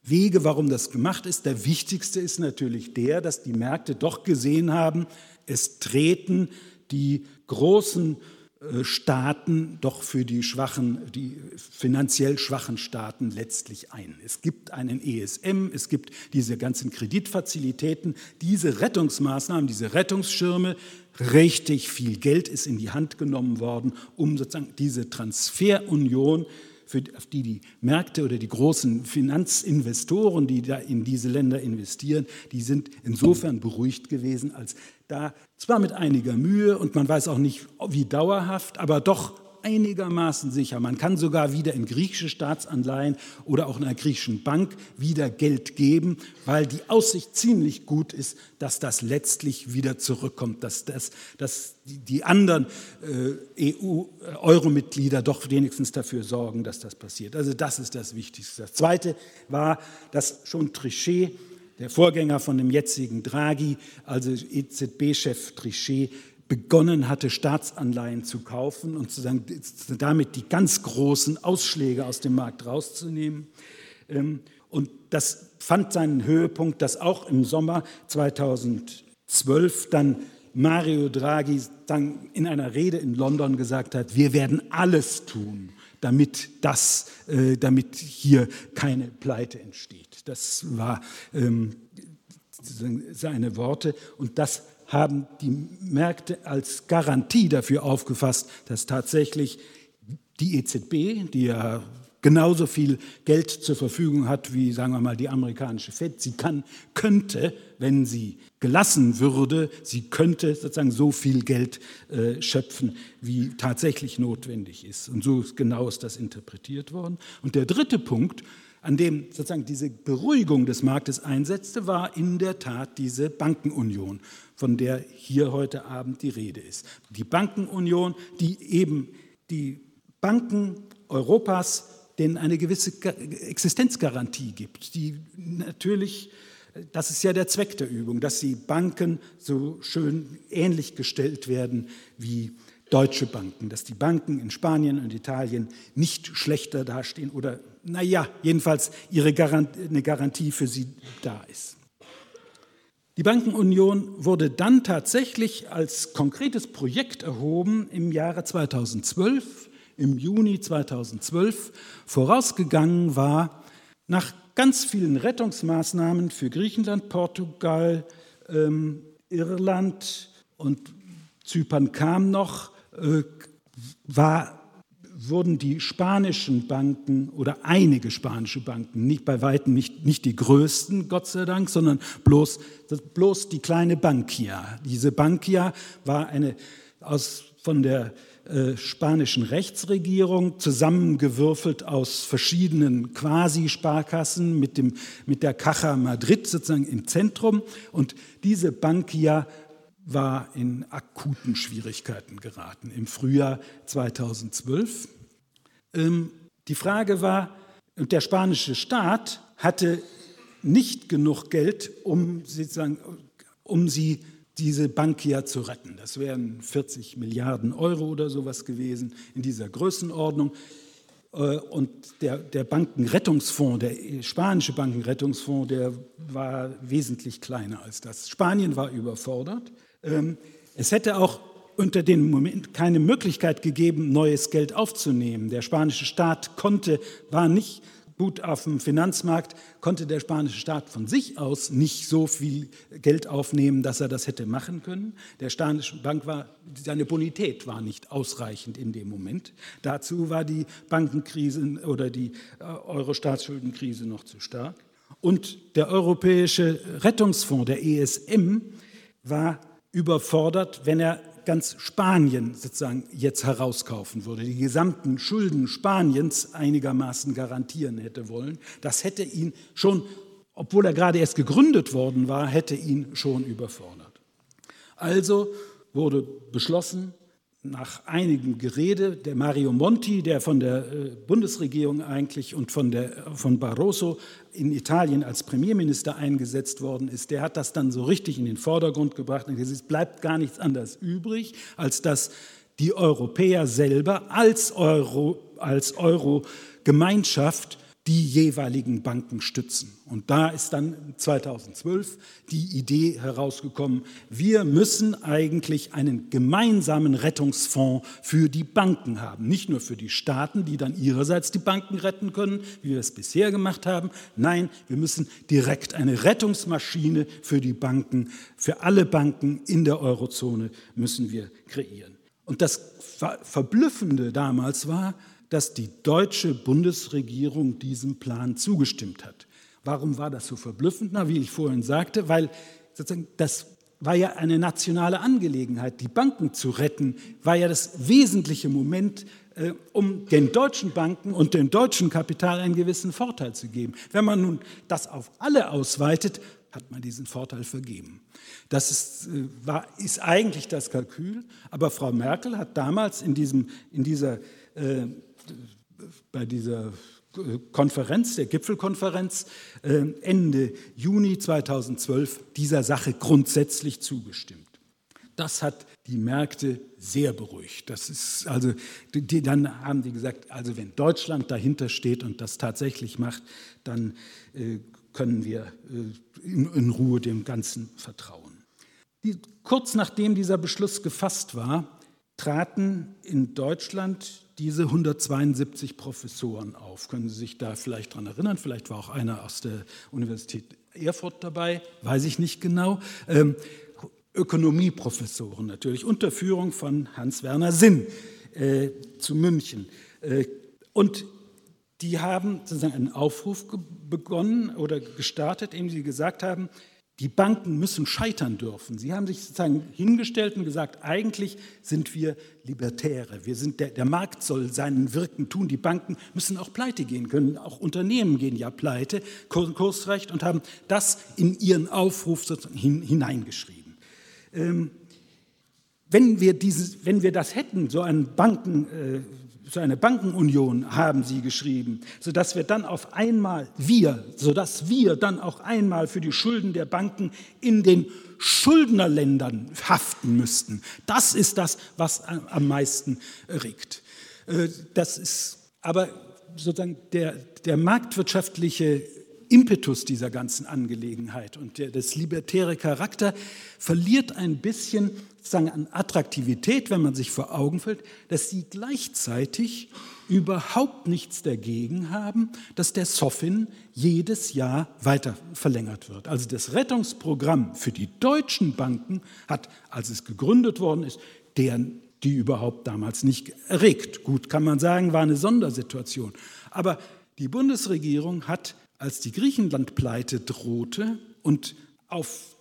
Wege, warum das gemacht ist. Der wichtigste ist natürlich der, dass die Märkte doch gesehen haben, es treten die großen äh, Staaten doch für die schwachen, die finanziell schwachen Staaten letztlich ein. Es gibt einen ESM, es gibt diese ganzen Kreditfazilitäten, diese Rettungsmaßnahmen, diese Rettungsschirme, richtig viel Geld ist in die Hand genommen worden, um sozusagen diese Transferunion für, auf die die Märkte oder die großen Finanzinvestoren, die da in diese Länder investieren, die sind insofern beruhigt gewesen, als da zwar mit einiger Mühe und man weiß auch nicht, wie dauerhaft, aber doch einigermaßen sicher. Man kann sogar wieder in griechische Staatsanleihen oder auch in einer griechischen Bank wieder Geld geben, weil die Aussicht ziemlich gut ist, dass das letztlich wieder zurückkommt, dass, das, dass die anderen äh, EU-Euro-Mitglieder doch wenigstens dafür sorgen, dass das passiert. Also das ist das Wichtigste. Das Zweite war, dass schon Trichet der Vorgänger von dem jetzigen Draghi, also EZB-Chef Trichet, begonnen hatte, Staatsanleihen zu kaufen und damit die ganz großen Ausschläge aus dem Markt rauszunehmen. Ähm, und das fand seinen Höhepunkt, dass auch im Sommer 2012 dann Mario Draghi dann in einer Rede in London gesagt hat, wir werden alles tun, damit, das, äh, damit hier keine Pleite entsteht. Das war ähm, seine Worte und das haben die Märkte als Garantie dafür aufgefasst, dass tatsächlich die EZB, die ja genauso viel Geld zur Verfügung hat wie, sagen wir mal, die amerikanische Fed, sie kann, könnte, wenn sie gelassen würde, sie könnte sozusagen so viel Geld äh, schöpfen, wie tatsächlich notwendig ist. Und so genau ist das interpretiert worden. Und der dritte Punkt, an dem sozusagen diese Beruhigung des Marktes einsetzte, war in der Tat diese Bankenunion, von der hier heute Abend die Rede ist. Die Bankenunion, die eben die Banken Europas, denen eine gewisse Existenzgarantie gibt, die natürlich das ist ja der Zweck der Übung, dass die Banken so schön ähnlich gestellt werden wie deutsche Banken, dass die Banken in Spanien und Italien nicht schlechter dastehen oder naja, jedenfalls ihre Garantie, eine Garantie für sie da ist. Die Bankenunion wurde dann tatsächlich als konkretes Projekt erhoben im Jahre 2012, im Juni 2012. Vorausgegangen war, nach ganz vielen Rettungsmaßnahmen für Griechenland, Portugal, ähm, Irland und Zypern kam noch, äh, war wurden die spanischen Banken oder einige spanische Banken, nicht bei weitem nicht, nicht die größten, Gott sei Dank, sondern bloß, bloß die kleine Bankia. Diese Bankia war eine aus, von der äh, spanischen Rechtsregierung zusammengewürfelt aus verschiedenen Quasi-Sparkassen mit, mit der Caja Madrid sozusagen im Zentrum. Und diese Bankia war in akuten Schwierigkeiten geraten im Frühjahr 2012. Ähm, die Frage war, der spanische Staat hatte nicht genug Geld, um, sozusagen, um sie diese Bankia zu retten. Das wären 40 Milliarden Euro oder sowas gewesen in dieser Größenordnung. Äh, und der, der Bankenrettungsfonds, der spanische Bankenrettungsfonds, der war wesentlich kleiner als das. Spanien war überfordert. Ähm, es hätte auch unter dem Moment keine Möglichkeit gegeben, neues Geld aufzunehmen. Der spanische Staat konnte, war nicht gut auf dem Finanzmarkt, konnte der spanische Staat von sich aus nicht so viel Geld aufnehmen, dass er das hätte machen können. Der spanische Bank war, seine Bonität war nicht ausreichend in dem Moment. Dazu war die Bankenkrise oder die äh, Euro-Staatsschuldenkrise noch zu stark. Und der Europäische Rettungsfonds, der ESM, war überfordert, wenn er ganz Spanien sozusagen jetzt herauskaufen würde, die gesamten Schulden Spaniens einigermaßen garantieren hätte wollen. Das hätte ihn schon, obwohl er gerade erst gegründet worden war, hätte ihn schon überfordert. Also wurde beschlossen, nach einigem Gerede, der Mario Monti, der von der äh, Bundesregierung eigentlich und von, der, von Barroso in Italien als Premierminister eingesetzt worden ist, der hat das dann so richtig in den Vordergrund gebracht und gesagt, es bleibt gar nichts anderes übrig, als dass die Europäer selber als Euro, als Euro-Gemeinschaft die jeweiligen Banken stützen. Und da ist dann 2012 die Idee herausgekommen, wir müssen eigentlich einen gemeinsamen Rettungsfonds für die Banken haben. Nicht nur für die Staaten, die dann ihrerseits die Banken retten können, wie wir es bisher gemacht haben. Nein, wir müssen direkt eine Rettungsmaschine für die Banken, für alle Banken in der Eurozone müssen wir kreieren. Und das Verblüffende damals war, dass die deutsche Bundesregierung diesem Plan zugestimmt hat. Warum war das so verblüffend? Na, wie ich vorhin sagte, weil sozusagen das war ja eine nationale Angelegenheit. Die Banken zu retten war ja das wesentliche Moment, äh, um den deutschen Banken und dem deutschen Kapital einen gewissen Vorteil zu geben. Wenn man nun das auf alle ausweitet, hat man diesen Vorteil vergeben. Das ist, äh, war, ist eigentlich das Kalkül, aber Frau Merkel hat damals in, diesem, in dieser äh, bei dieser Konferenz, der Gipfelkonferenz äh, Ende Juni 2012 dieser Sache grundsätzlich zugestimmt. Das hat die Märkte sehr beruhigt. Das ist also, die, dann haben die gesagt, also wenn Deutschland dahinter steht und das tatsächlich macht, dann äh, können wir äh, in, Ruhe dem Ganzen vertrauen. Kurz nachdem dieser Beschluss gefasst war, traten in Deutschland diese 172 Professoren auf. Können Sie sich da vielleicht daran erinnern? Vielleicht war auch einer aus der Universität Erfurt dabei, weiß ich nicht genau. Ähm, Ökonomieprofessoren natürlich, unter Führung von Hans-Werner Sinn äh, zu München. Äh, und die haben sozusagen einen Aufruf begonnen oder gestartet, indem sie gesagt haben, die Banken müssen scheitern dürfen. Sie haben sich sozusagen hingestellt und gesagt, eigentlich sind wir Libertäre. Wir sind der, der Markt soll seinen Wirken tun. Die Banken müssen auch pleite gehen können. Auch Unternehmen gehen ja pleite, Kursrecht, und haben das in ihren Aufruf sozusagen hineingeschrieben. Ähm, wenn, wir dieses, wenn wir das hätten, so einen Banken, äh, so eine Bankenunion haben sie geschrieben, sodass wir dann auf einmal, wir, sodass wir dann auch einmal für die Schulden der Banken in den Schuldnerländern haften müssten. Das ist das, was am meisten regt. Äh, das ist aber sozusagen der, der marktwirtschaftliche Impetus dieser ganzen Angelegenheit und der, das libertäre Charakter verliert ein bisschen sozusagen an Attraktivität, wenn man sich vor Augen führt, dass sie gleichzeitig überhaupt nichts dagegen haben, dass der Soffin jedes Jahr weiter verlängert wird. Also das Rettungsprogramm für die deutschen Banken hat, als es gegründet worden ist, deren die überhaupt damals nicht erregt. Gut, kann man sagen, war eine Sondersituation. Aber die Bundesregierung hat als die Griechenland-Pleite drohte und auf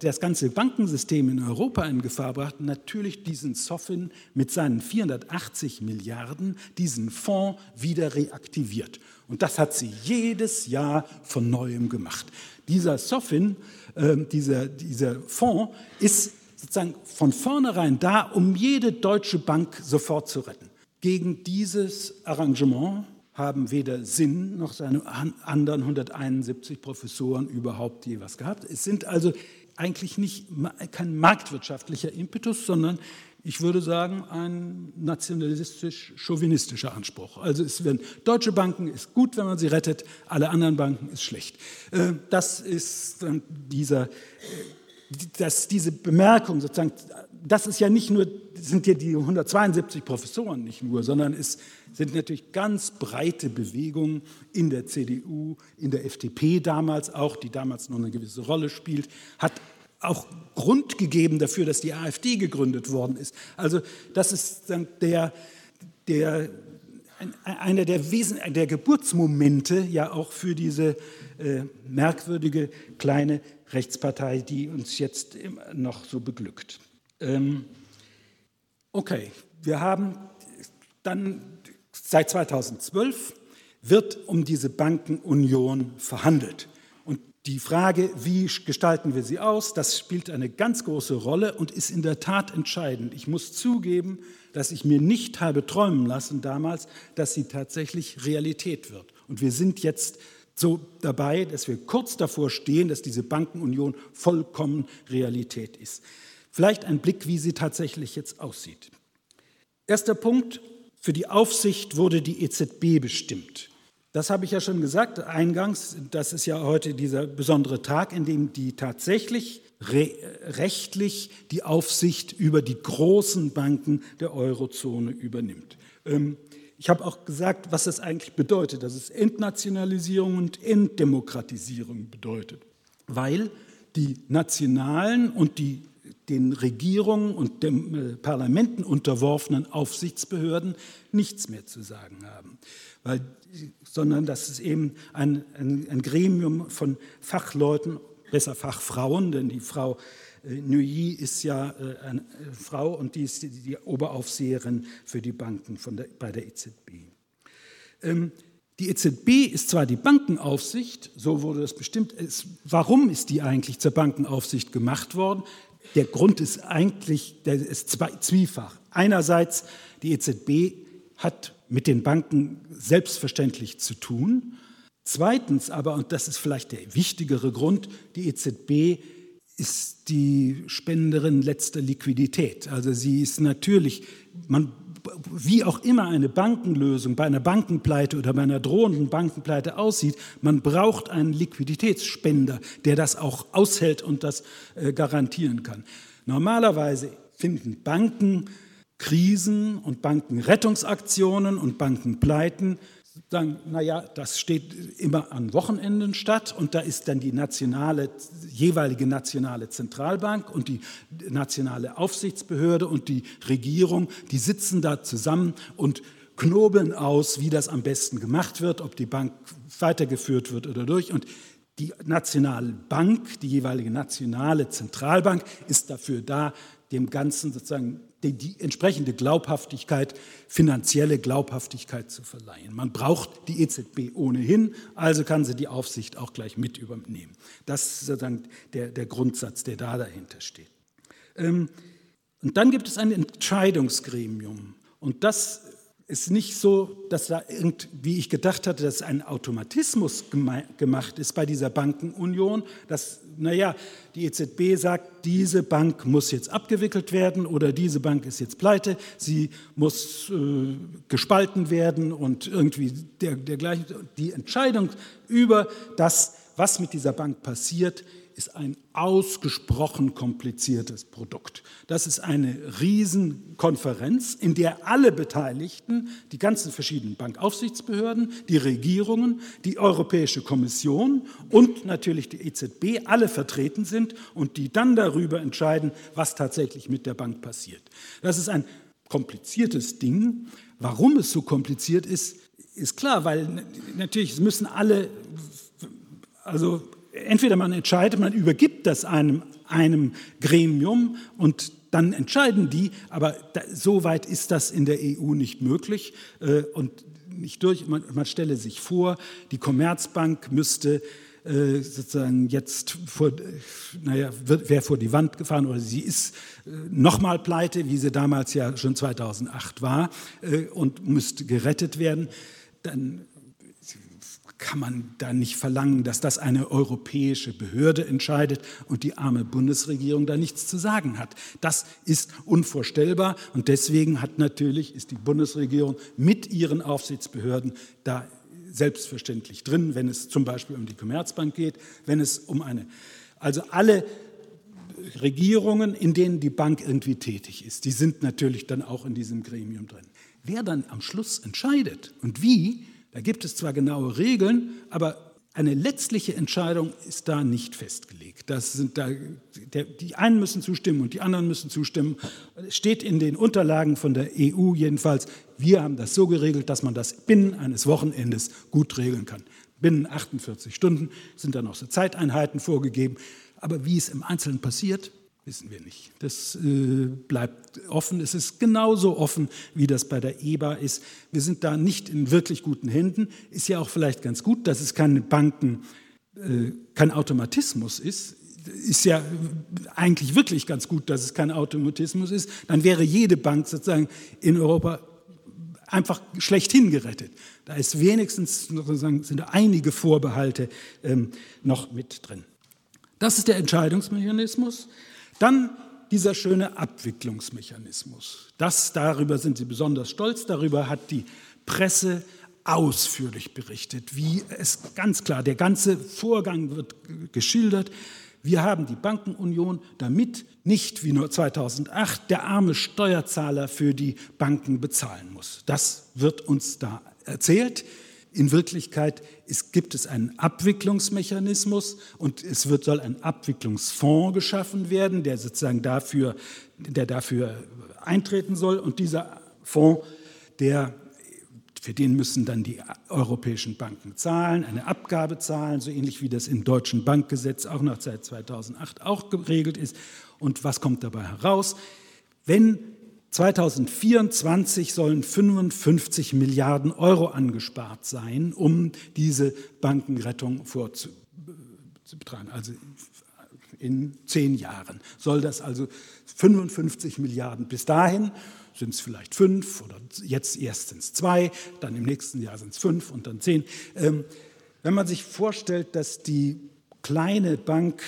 das ganze Bankensystem in Europa in Gefahr brachte, natürlich diesen Soffin mit seinen 480 Milliarden, diesen Fonds wieder reaktiviert. Und das hat sie jedes Jahr von neuem gemacht. Dieser Soffin, äh, dieser, dieser Fonds, ist sozusagen von vornherein da, um jede deutsche Bank sofort zu retten. Gegen dieses Arrangement haben weder Sinn noch seine anderen 171 Professoren überhaupt je was gehabt. Es sind also eigentlich nicht kein marktwirtschaftlicher Impetus, sondern ich würde sagen, ein nationalistisch-chauvinistischer Anspruch. Also es werden deutsche Banken ist gut, wenn man sie rettet, alle anderen Banken ist schlecht. Äh, das ist dieser, äh, dass diese Bemerkung sozusagen, das ist ja nicht nur, sind ja die 172 Professoren nicht nur, sondern es sind natürlich ganz breite Bewegungen in der CDU, in der FDP damals auch, die damals noch eine gewisse Rolle spielt, hat auch Grund gegeben dafür, dass die AfD gegründet worden ist. Also das ist dann der, der, einer der, Wesen, der Geburtsmomente ja auch für diese äh, merkwürdige kleine Rechtspartei, die uns jetzt noch so beglückt. Ähm, okay, wir haben dann Seit 2012 wird um diese Bankenunion verhandelt. Und die Frage, wie gestalten wir sie aus, das spielt eine ganz große Rolle und ist in der Tat entscheidend. Ich muss zugeben, dass ich mir nicht habe träumen lassen damals, dass sie tatsächlich Realität wird. Und wir sind jetzt so dabei, dass wir kurz davor stehen, dass diese Bankenunion vollkommen Realität ist. Vielleicht ein Blick, wie sie tatsächlich jetzt aussieht. Erster Punkt, für die Aufsicht wurde die EZB bestimmt. Das habe ich ja schon gesagt eingangs. Das ist ja heute dieser besondere Tag, in dem die tatsächlich re rechtlich die Aufsicht über die großen Banken der Eurozone übernimmt. Ähm, ich habe auch gesagt, was das eigentlich bedeutet, dass es Entnationalisierung und Entdemokratisierung bedeutet, weil die nationalen und die den Regierungen und den äh, Parlamenten unterworfenen Aufsichtsbehörden nichts mehr zu sagen haben, weil, sondern dass es eben ein, ein, ein Gremium von Fachleuten, besser Fachfrauen, denn die Frau äh, Neuilly ist ja äh, eine Frau und die ist die Oberaufseherin für die Banken der, bei der EZB. Ähm, die EZB ist zwar die Bankenaufsicht, so wurde das bestimmt. warum ist die eigentlich zur Bankenaufsicht gemacht worden? Der Grund ist eigentlich, der ist zwiefach. Einerseits, die EZB hat mit den Banken selbstverständlich zu tun. Zweitens aber, und das ist vielleicht der wichtigere Grund, die EZB ist die Spenderin letzter Liquidität. Also sie ist natürlich, man wie auch immer eine Bankenlösung bei einer Bankenpleite oder bei einer drohenden Bankenpleite aussieht, man braucht einen Liquiditätsspender, der das auch aushält und das äh, garantieren kann. Normalerweise finden Banken Krisen und Bankenrettungsaktionen und Bankenpleiten sagen, naja, das steht immer an Wochenenden statt und da ist dann die nationale, jeweilige nationale Zentralbank und die nationale Aufsichtsbehörde und die Regierung, die sitzen da zusammen und knobeln aus, wie das am besten gemacht wird, ob die Bank weitergeführt wird oder durch. Und die nationale Bank, die jeweilige nationale Zentralbank, ist dafür da, dem Ganzen sozusagen die, die, entsprechende Glaubhaftigkeit, finanzielle Glaubhaftigkeit zu verleihen. Man braucht die EZB ohnehin, also kann sie die Aufsicht auch gleich mit übernehmen. Das ist sozusagen der, der Grundsatz, der da dahinter steht. Ähm, und dann gibt es ein Entscheidungsgremium. Und das ist nicht so, dass da wie ich gedacht hatte, dass ein Automatismus gemacht ist bei dieser Bankenunion, dass, naja, die EZB sagt, diese Bank muss jetzt abgewickelt werden oder diese Bank ist jetzt pleite, sie muss äh, gespalten werden und irgendwie der, dergleichen. Die Entscheidung über das, was mit dieser Bank passiert, ist ein ausgesprochen kompliziertes Produkt. Das ist eine Riesenkonferenz, in der alle Beteiligten, die ganzen verschiedenen Bankaufsichtsbehörden, die Regierungen, die Europäische Kommission und natürlich die EZB alle vertreten sind und die dann darüber entscheiden, was tatsächlich mit der Bank passiert. Das ist ein kompliziertes Ding. Warum es so kompliziert ist, ist klar, weil natürlich müssen alle also entweder man entscheidet, man übergibt das einem, einem Gremium und dann entscheiden die, aber da, so weit ist das in der EU nicht möglich äh, und nicht durch. Man, man, stelle sich vor, die Commerzbank müsste äh, sozusagen jetzt vor, naja, wäre vor die Wand gefahren oder sie ist äh, nochmal pleite, wie sie damals ja schon 2008 war äh, und müsste gerettet werden. Dann kann man da nicht verlangen, dass das eine europäische Behörde entscheidet und die arme Bundesregierung da nichts zu sagen hat. Das ist unvorstellbar und deswegen hat natürlich ist die Bundesregierung mit ihren Aufsichtsbehörden da selbstverständlich drin, wenn es zum Beispiel um die Commerzbank geht, wenn es um eine, also alle Regierungen, in denen die Bank irgendwie tätig ist, die sind natürlich dann auch in diesem Gremium drin. Wer dann am Schluss entscheidet und wie, da gibt es zwar genaue Regeln, aber eine letztliche Entscheidung ist da nicht festgelegt. Das sind da, der, die einen müssen zustimmen und die anderen müssen zustimmen. Es steht in den Unterlagen von der EU jedenfalls, wir haben das so geregelt, dass man das binnen eines Wochenendes gut regeln kann. Binnen 48 Stunden sind da noch so Zeiteinheiten vorgegeben. Aber wie es im Einzelnen passiert, wissen wir nicht. Das äh, bleibt offen. Es ist genauso offen, wie das bei der EBA ist. Wir sind da nicht in wirklich guten Händen. Ist ja auch vielleicht ganz gut, dass es keine Banken, äh, kein Automatismus ist. Ist ja eigentlich wirklich ganz gut, dass es kein Automatismus ist. Dann wäre jede Bank sozusagen in Europa einfach schlechthin gerettet. Da ist wenigstens sozusagen, sind einige Vorbehalte ähm, noch mit drin. Das ist der Entscheidungsmechanismus. Dann dieser schöne Abwicklungsmechanismus. Das, darüber sind sie besonders stolz. Darüber hat die Presse ausführlich berichtet, wie es ganz klar, der ganze Vorgang wird geschildert. Wir haben die Bankenunion, damit nicht wie nur 2008 der arme Steuerzahler für die Banken bezahlen muss. Das wird uns da erzählt. In Wirklichkeit ist, gibt es einen Abwicklungsmechanismus und es wird, soll ein Abwicklungsfonds geschaffen werden, der sozusagen dafür, der dafür eintreten soll. Und dieser Fonds, der, für den müssen dann die europäischen Banken zahlen, eine Abgabe zahlen, so ähnlich wie das im deutschen Bankgesetz auch noch seit 2008 auch geregelt ist. Und was kommt dabei heraus? Wenn 2024 sollen 55 Milliarden Euro angespart sein, um diese Bankenrettung vorzubetragen. Also in zehn Jahren soll das also 55 Milliarden bis dahin sind es vielleicht fünf oder jetzt erst sind es zwei, dann im nächsten Jahr sind es fünf und dann zehn. Ähm, wenn man sich vorstellt, dass die kleine Bank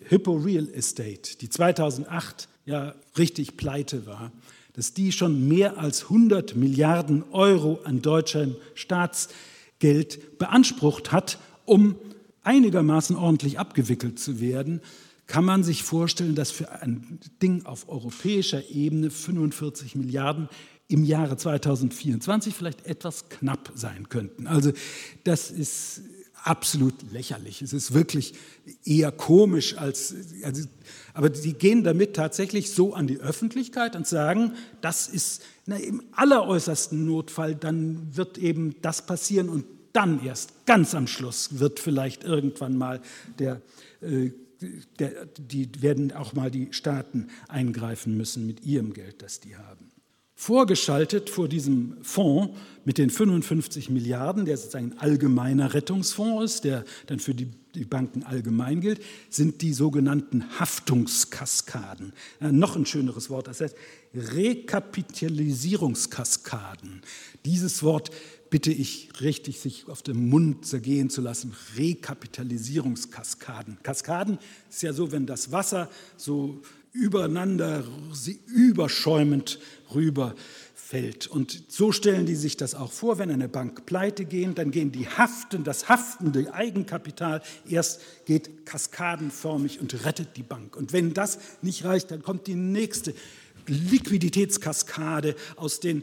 Hippo Real Estate, die 2008 ja richtig pleite war, dass die schon mehr als 100 Milliarden Euro an deutschem Staatsgeld beansprucht hat, um einigermaßen ordentlich abgewickelt zu werden, kann man sich vorstellen, dass für ein Ding auf europäischer Ebene 45 Milliarden im Jahre 2024 vielleicht etwas knapp sein könnten. Also das ist absolut lächerlich. Es ist wirklich eher komisch als, also, aber die gehen damit tatsächlich so an die Öffentlichkeit und sagen, das ist na, im alleräußersten Notfall, dann wird eben das passieren und dann erst ganz am Schluss wird vielleicht irgendwann mal der, äh, der die werden auch mal die Staaten eingreifen müssen mit ihrem Geld, das die haben. Vorgeschaltet vor diesem Fonds mit den 55 Milliarden, der sozusagen ein allgemeiner Rettungsfonds ist, der dann für die, die Banken allgemein gilt, sind die sogenannten Haftungskaskaden. Ja, noch ein schöneres Wort, das heißt Rekapitalisierungskaskaden. Dieses Wort bitte ich richtig, sich auf dem Mund zergehen zu lassen. Rekapitalisierungskaskaden. Kaskaden ist ja so, wenn das Wasser so übereinander, sie überschäumend rüberfällt. Und so stellen die sich das auch vor, wenn eine Bank pleite geht, dann gehen die Haften, das haftende Eigenkapital erst geht kaskadenförmig und rettet die Bank. Und wenn das nicht reicht, dann kommt die nächste Liquiditätskaskade aus den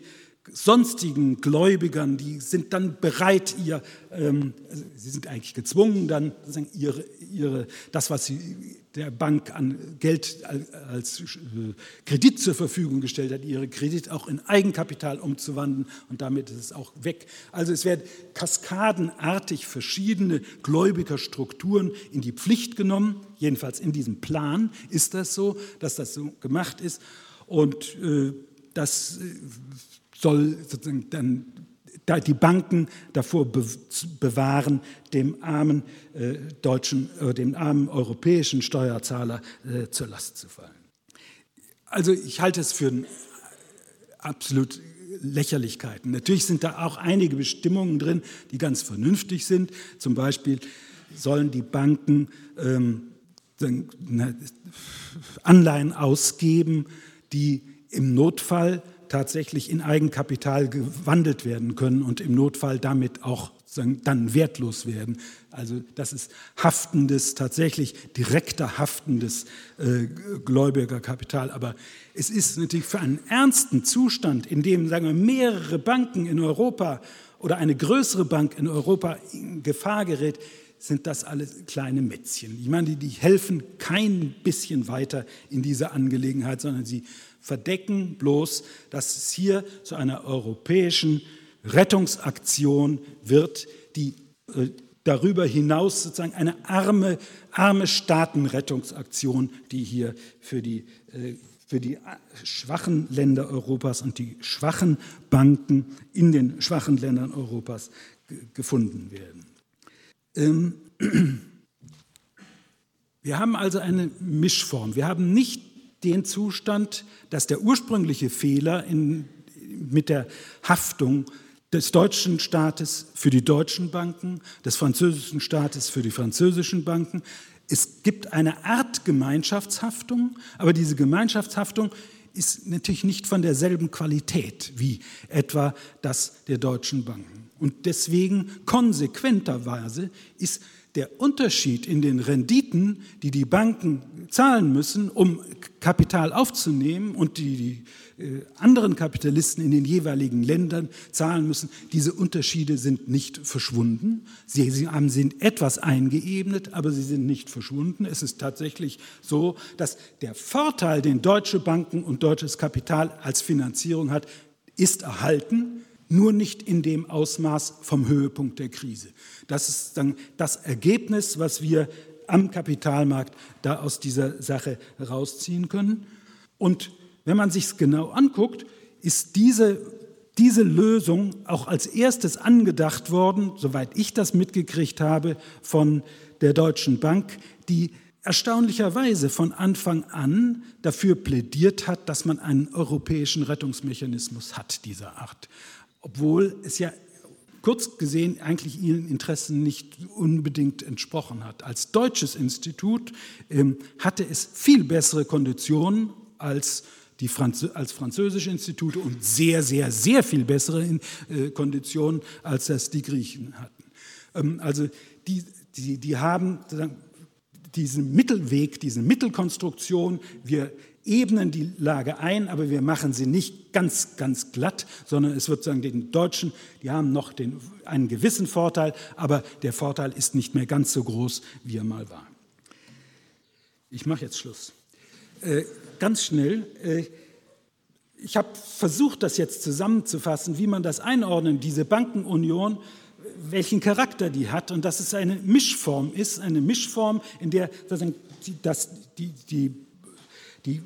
sonstigen Gläubigern, die sind dann bereit, ihr, ähm, sie sind eigentlich gezwungen, dann ihre, ihre, das, was sie der Bank an Geld als, äh, Kredit zur Verfügung gestellt hat, ihre Kredit auch in Eigenkapital umzuwandeln und damit ist es auch weg. Also es werden kaskadenartig verschiedene Gläubigerstrukturen in die Pflicht genommen, jedenfalls in diesem Plan ist das so, dass das so gemacht ist und äh, das äh, soll sozusagen dann die Banken davor bewahren, dem armen äh, deutschen, äh, dem armen europäischen Steuerzahler äh, zur Last zu fallen. Also ich halte es für absolut Lächerlichkeiten. Natürlich sind da auch einige Bestimmungen drin, die ganz vernünftig sind. Zum Beispiel sollen die Banken ähm, Anleihen ausgeben, die im Notfall tatsächlich in Eigenkapital gewandelt werden können und im Notfall damit auch dann wertlos werden. Also das ist haftendes, tatsächlich direkter haftendes äh, Gläubigerkapital. Aber es ist natürlich für einen ernsten Zustand, in dem sagen wir, mehrere Banken in Europa oder eine größere Bank in Europa in Gefahr gerät, sind das alles kleine Mätzchen. Ich meine, die, helfen kein bisschen weiter in dieser Angelegenheit, sondern sie verdecken bloß, dass es hier zu einer europäischen Rettungsaktion wird, die äh, darüber hinaus sozusagen eine arme, arme Staatenrettungsaktion, die hier für die, äh, für die schwachen Länder Europas und die schwachen Banken in den schwachen Ländern Europas gefunden werden. Ähm, [clears throat] wir haben also eine Mischform. Wir haben nicht den Zustand, dass der ursprüngliche Fehler in, mit der Haftung des deutschen Staates für die deutschen Banken, des französischen Staates für die französischen Banken. Es gibt eine Art Gemeinschaftshaftung, aber diese Gemeinschaftshaftung ist natürlich nicht von derselben Qualität wie etwa das der deutschen Banken. Und deswegen konsequenterweise ist der Unterschied in den Renditen, die die Banken zahlen müssen, um Kapital aufzunehmen und die, die äh, anderen Kapitalisten in den jeweiligen Ländern zahlen müssen, diese Unterschiede sind nicht verschwunden. Sie, sind etwas eingeebnet, aber sie sind nicht verschwunden. Es ist tatsächlich so, dass der Vorteil, den deutsche Banken und deutsches Kapital als Finanzierung hat, ist erhalten, nur nicht in dem Ausmaß vom Höhepunkt der Krise. Das ist dann das Ergebnis, was wir am Kapitalmarkt da aus dieser Sache rausziehen können. Und wenn man sich es genau anguckt, ist diese, diese Lösung auch als erstes angedacht worden, soweit ich das mitgekriegt habe, von der Deutschen Bank, die erstaunlicherweise von Anfang an dafür plädiert hat, dass man einen europäischen Rettungsmechanismus hat dieser Art. Obwohl es ja kurz gesehen eigentlich ihren Interessen nicht unbedingt entsprochen hat. Als deutsches Institut ähm, hatte es viel bessere Konditionen als die Franz als französische Institute und sehr, sehr, sehr viel bessere äh, Konditionen, als das die Griechen hatten. Ähm, also die, die, die haben diesen Mittelweg, diese Mittelkonstruktion, wir ebnen die Lage ein, aber wir machen sie nicht ganz, ganz glatt, sondern es wird sagen, den Deutschen, die haben noch den, einen gewissen Vorteil, aber der Vorteil ist nicht mehr ganz so groß, wie er mal war. Ich mache jetzt Schluss. Äh, ganz schnell. Äh, ich habe versucht, das jetzt zusammenzufassen, wie man das einordnen, diese Bankenunion, welchen Charakter die hat und dass es eine Mischform ist, eine Mischform, in der das, die, die, die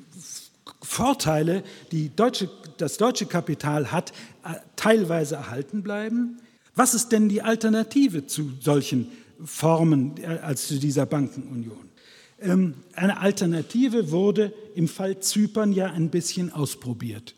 Vorteile, die deutsche, das deutsche Kapital hat, äh, teilweise erhalten bleiben. Was ist denn die Alternative zu solchen Formen als zu dieser Bankenunion? Ähm, eine Alternative wurde im Fall Zypern ja ein bisschen ausprobiert.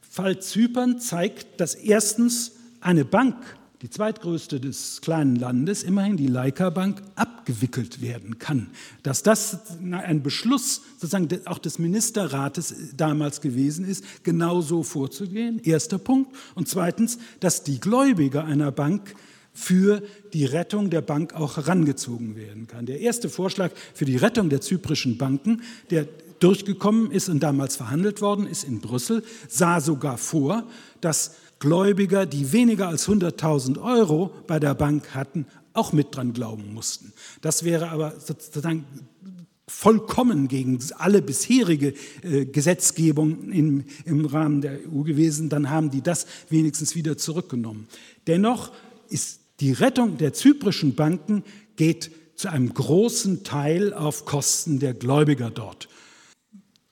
Fall Zypern zeigt, dass erstens eine Bank, die zweitgrößte des kleinen Landes, immerhin die Leica Bank, abgewickelt werden kann. Dass das ein Beschluss sozusagen auch des Ministerrates damals gewesen ist, genau so vorzugehen, erster Punkt. Und zweitens, dass die Gläubiger einer Bank für die Rettung der Bank auch herangezogen werden kann. Der erste Vorschlag für die Rettung der zyprischen Banken, der durchgekommen ist und damals verhandelt worden ist in Brüssel, sah sogar vor, dass Gläubiger, die weniger als 100.000 Euro bei der Bank hatten, auch mit dran glauben mussten. Das wäre aber sozusagen vollkommen gegen alle bisherige äh, Gesetzgebung im, im Rahmen der EU gewesen. Dann haben die das wenigstens wieder zurückgenommen. Dennoch ist die Rettung der zyprischen Banken geht zu einem großen Teil auf Kosten der Gläubiger dort.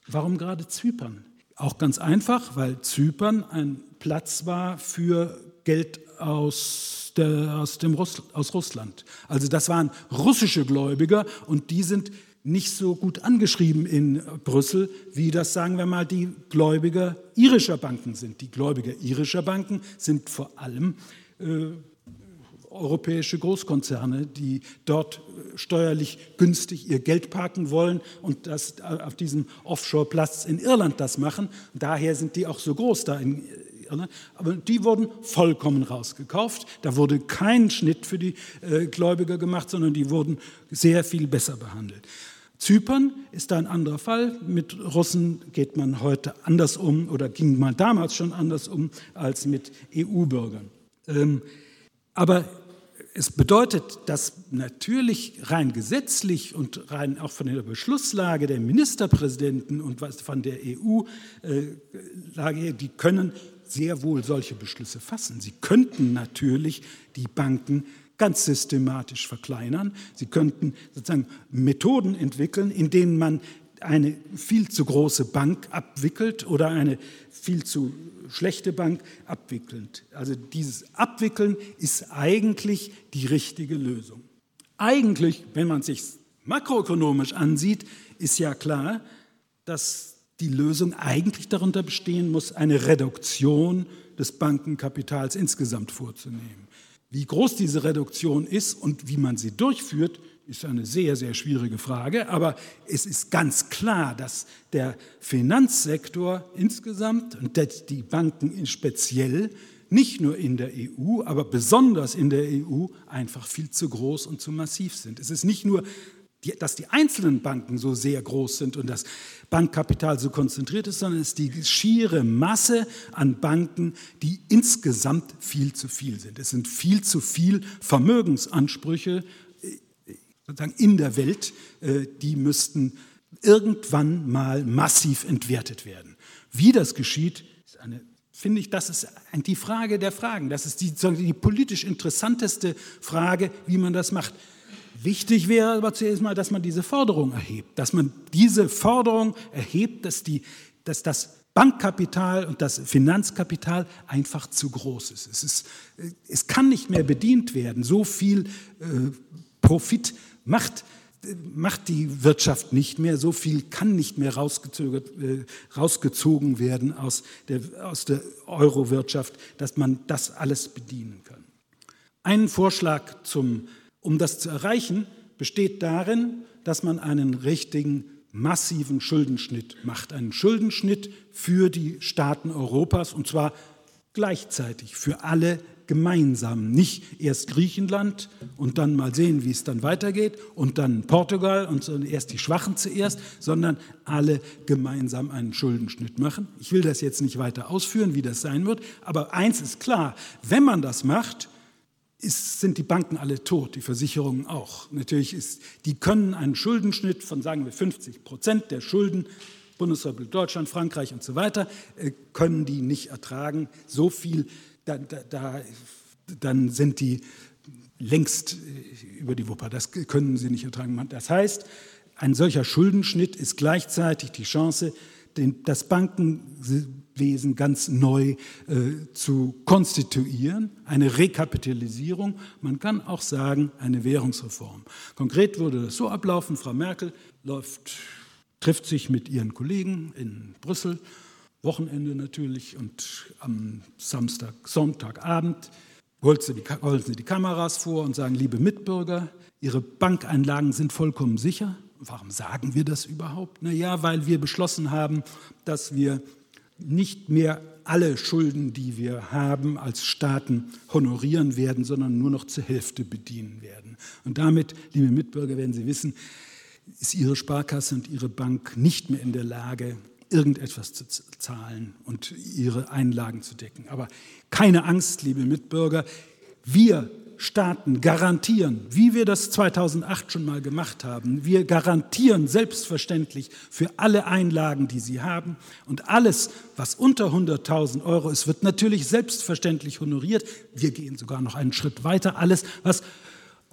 Warum gerade Zypern? Auch ganz einfach, weil Zypern ein Platz war für Geld aus, der, aus, dem Russ, aus Russland. Also das waren russische Gläubiger und die sind nicht so gut angeschrieben in Brüssel, wie das, sagen wir mal, die Gläubiger irischer Banken sind. Die Gläubiger irischer Banken sind vor allem äh, europäische Großkonzerne, die dort steuerlich günstig ihr Geld parken wollen und das auf diesem Offshore-Platz in Irland das machen. Daher sind die auch so groß da in Irland. Aber die wurden vollkommen rausgekauft. Da wurde kein Schnitt für die äh, Gläubiger gemacht, sondern die wurden sehr viel besser behandelt. Zypern ist ein anderer Fall. Mit Russen geht man heute anders um oder ging man damals schon anders um als mit EU-Bürgern. Ähm, aber es bedeutet, dass natürlich rein gesetzlich und rein auch von der Beschlusslage der Ministerpräsidenten und von der EU-Lage, äh, die können sehr wohl solche Beschlüsse fassen. Sie könnten natürlich die Banken ganz systematisch verkleinern. Sie könnten sozusagen Methoden entwickeln, in denen man eine viel zu große Bank abwickelt oder eine viel zu schlechte Bank abwickelt. Also dieses Abwickeln ist eigentlich die richtige Lösung. Eigentlich, wenn man sich makroökonomisch ansieht, ist ja klar, dass die Lösung eigentlich darunter bestehen muss, eine Reduktion des Bankenkapitals insgesamt vorzunehmen. Wie groß diese Reduktion ist und wie man sie durchführt, ist eine sehr, sehr schwierige Frage, aber es ist ganz klar, dass der Finanzsektor insgesamt und die Banken speziell nicht nur in der EU, aber besonders in der EU einfach viel zu groß und zu massiv sind. Es ist nicht nur, dass die einzelnen Banken so sehr groß sind und das Bankkapital so konzentriert ist, sondern es ist die schiere Masse an Banken, die insgesamt viel zu viel sind. Es sind viel zu viel Vermögensansprüche äh, sozusagen in der Welt, äh, die müssten irgendwann mal massiv entwertet werden. Wie das geschieht, ist eine finde ich, das ist die Frage der Fragen. Das ist die, die, politisch interessanteste Frage, wie man das macht. Wichtig wäre aber zuerst mal, dass man diese Forderung erhebt, dass man diese Forderung erhebt, dass, die, dass das Bankkapital und das Finanzkapital einfach zu groß ist. Es, ist, es kann nicht mehr bedient werden. So viel äh, Profit macht macht die Wirtschaft nicht mehr, so viel kann nicht mehr äh, rausgezogen werden aus der, aus der Euro-Wirtschaft, dass man das alles bedienen kann. Ein Vorschlag, zum, um das zu erreichen, besteht darin, dass man einen richtigen massiven Schuldenschnitt macht. Einen Schuldenschnitt für die Staaten Europas und zwar gleichzeitig für alle gemeinsam. Nicht erst Griechenland und dann mal sehen, wie es dann weitergeht und dann Portugal und erst die Schwachen zuerst, sondern alle gemeinsam einen Schuldenschnitt machen. Ich will das jetzt nicht weiter ausführen, wie das sein wird, aber eins ist klar, wenn man das macht, ist, sind die Banken alle tot, die Versicherungen auch. Natürlich ist, die können einen Schuldenschnitt von, sagen wir, 50 Prozent der Schulden Bundesrepublik Deutschland, Frankreich und so weiter, äh, können die nicht ertragen. So viel da, da, da, dann sind die längst äh, über die Wupper. Das können sie nicht ertragen. Das heißt, ein solcher Schuldenschnitt ist gleichzeitig die Chance, den, das Bankenwesen ganz neu äh, zu konstituieren, eine Rekapitalisierung, man kann auch sagen, eine Währungsreform. Konkret würde das so ablaufen, Frau Merkel läuft, trifft sich mit ihren Kollegen in Brüssel Wochenende natürlich und am Samstag, Sonntagabend holt sie, die, holen sie die Kameras vor und sagen, liebe Mitbürger, Ihre Bankeinlagen sind vollkommen sicher. Warum sagen wir das überhaupt? Na ja, weil wir beschlossen haben, dass wir nicht mehr alle Schulden, die wir haben, als Staaten honorieren werden, sondern nur noch zur Hälfte bedienen werden. Und damit, liebe Mitbürger, werden Sie wissen, ist Ihre Sparkasse und Ihre Bank nicht mehr in der Lage, irgendetwas zu zahlen und ihre Einlagen zu decken. Aber keine Angst, liebe Mitbürger, wir Staaten garantieren, wie wir das 2008 schon mal gemacht haben, wir garantieren selbstverständlich für alle Einlagen, die Sie haben und alles, was unter 100.000 Euro ist, wird natürlich selbstverständlich honoriert. Wir gehen sogar noch einen Schritt weiter. Alles, was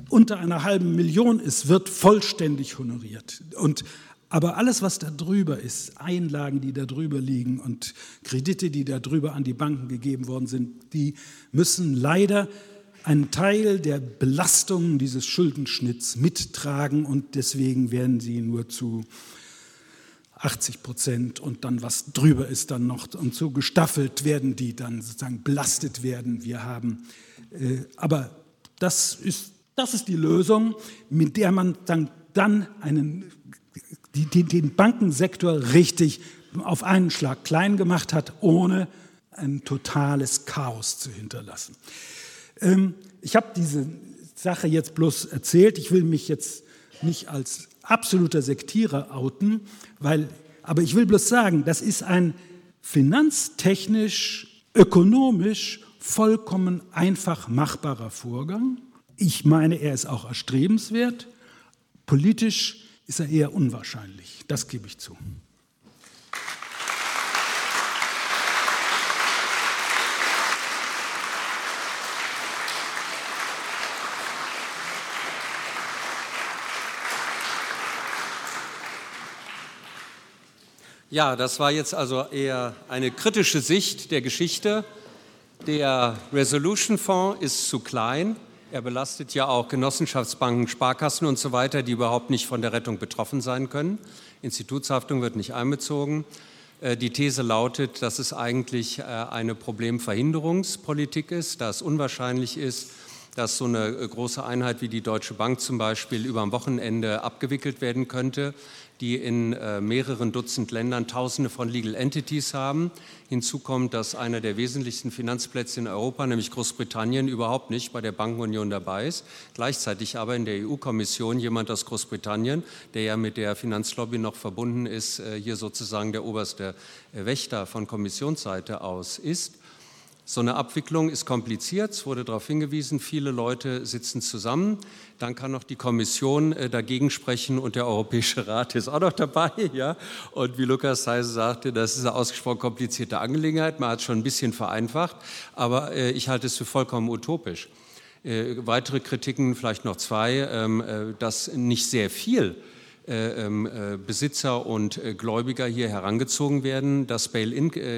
unter einer halben Million ist, wird vollständig honoriert. Und aber alles, was da drüber ist, Einlagen, die da drüber liegen und Kredite, die da drüber an die Banken gegeben worden sind, die müssen leider einen Teil der Belastungen dieses Schuldenschnitts mittragen und deswegen werden sie nur zu 80 Prozent und dann was drüber ist dann noch und so gestaffelt werden die dann sozusagen belastet werden. Wir haben, äh, aber das ist, das ist die Lösung, mit der man dann, dann einen die, die den Bankensektor richtig auf einen Schlag klein gemacht hat, ohne ein totales Chaos zu hinterlassen. Ähm, ich habe diese Sache jetzt bloß erzählt. Ich will mich jetzt nicht als absoluter Sektierer outen, weil, aber ich will bloß sagen, das ist ein finanztechnisch, ökonomisch vollkommen einfach machbarer Vorgang. Ich meine, er ist auch erstrebenswert. Politisch ist er eher unwahrscheinlich. Das gebe ich zu. Ja, das war jetzt also eher eine kritische Sicht der Geschichte. Der Resolution Fonds ist zu klein. Er belastet ja auch Genossenschaftsbanken, Sparkassen und so weiter, die überhaupt nicht von der Rettung betroffen sein können. Institutshaftung wird nicht einbezogen. Äh, die These lautet, dass es eigentlich äh, eine Problemverhinderungspolitik ist, da es unwahrscheinlich ist, dass so eine große Einheit wie die Deutsche Bank zum Beispiel über am Wochenende abgewickelt werden könnte die in äh, mehreren Dutzend Ländern Tausende von Legal Entities haben. Hinzu kommt, dass einer der wesentlichsten Finanzplätze in Europa, nämlich Großbritannien, überhaupt nicht bei der Bankenunion dabei ist. Gleichzeitig aber in der EU-Kommission jemand aus Großbritannien, der ja mit der Finanzlobby noch verbunden ist, äh, hier sozusagen der oberste äh, Wächter von Kommissionsseite aus ist. So eine Abwicklung ist kompliziert, es wurde darauf hingewiesen, viele Leute sitzen zusammen. Dann kann noch die Kommission äh, dagegen sprechen und der Europäische Rat ist auch noch dabei. [laughs] Ja? Und wie Lukas Heise sagte, das ist eine ausgesprochen komplizierte Angelegenheit. Man hat es schon ein bisschen vereinfacht, aber äh, ich halte es für vollkommen utopisch. Äh, weitere Kritiken, vielleicht noch zwei, ähm, dass nicht sehr viel Besitzer und äh, Gläubiger hier herangezogen werden. Das Bail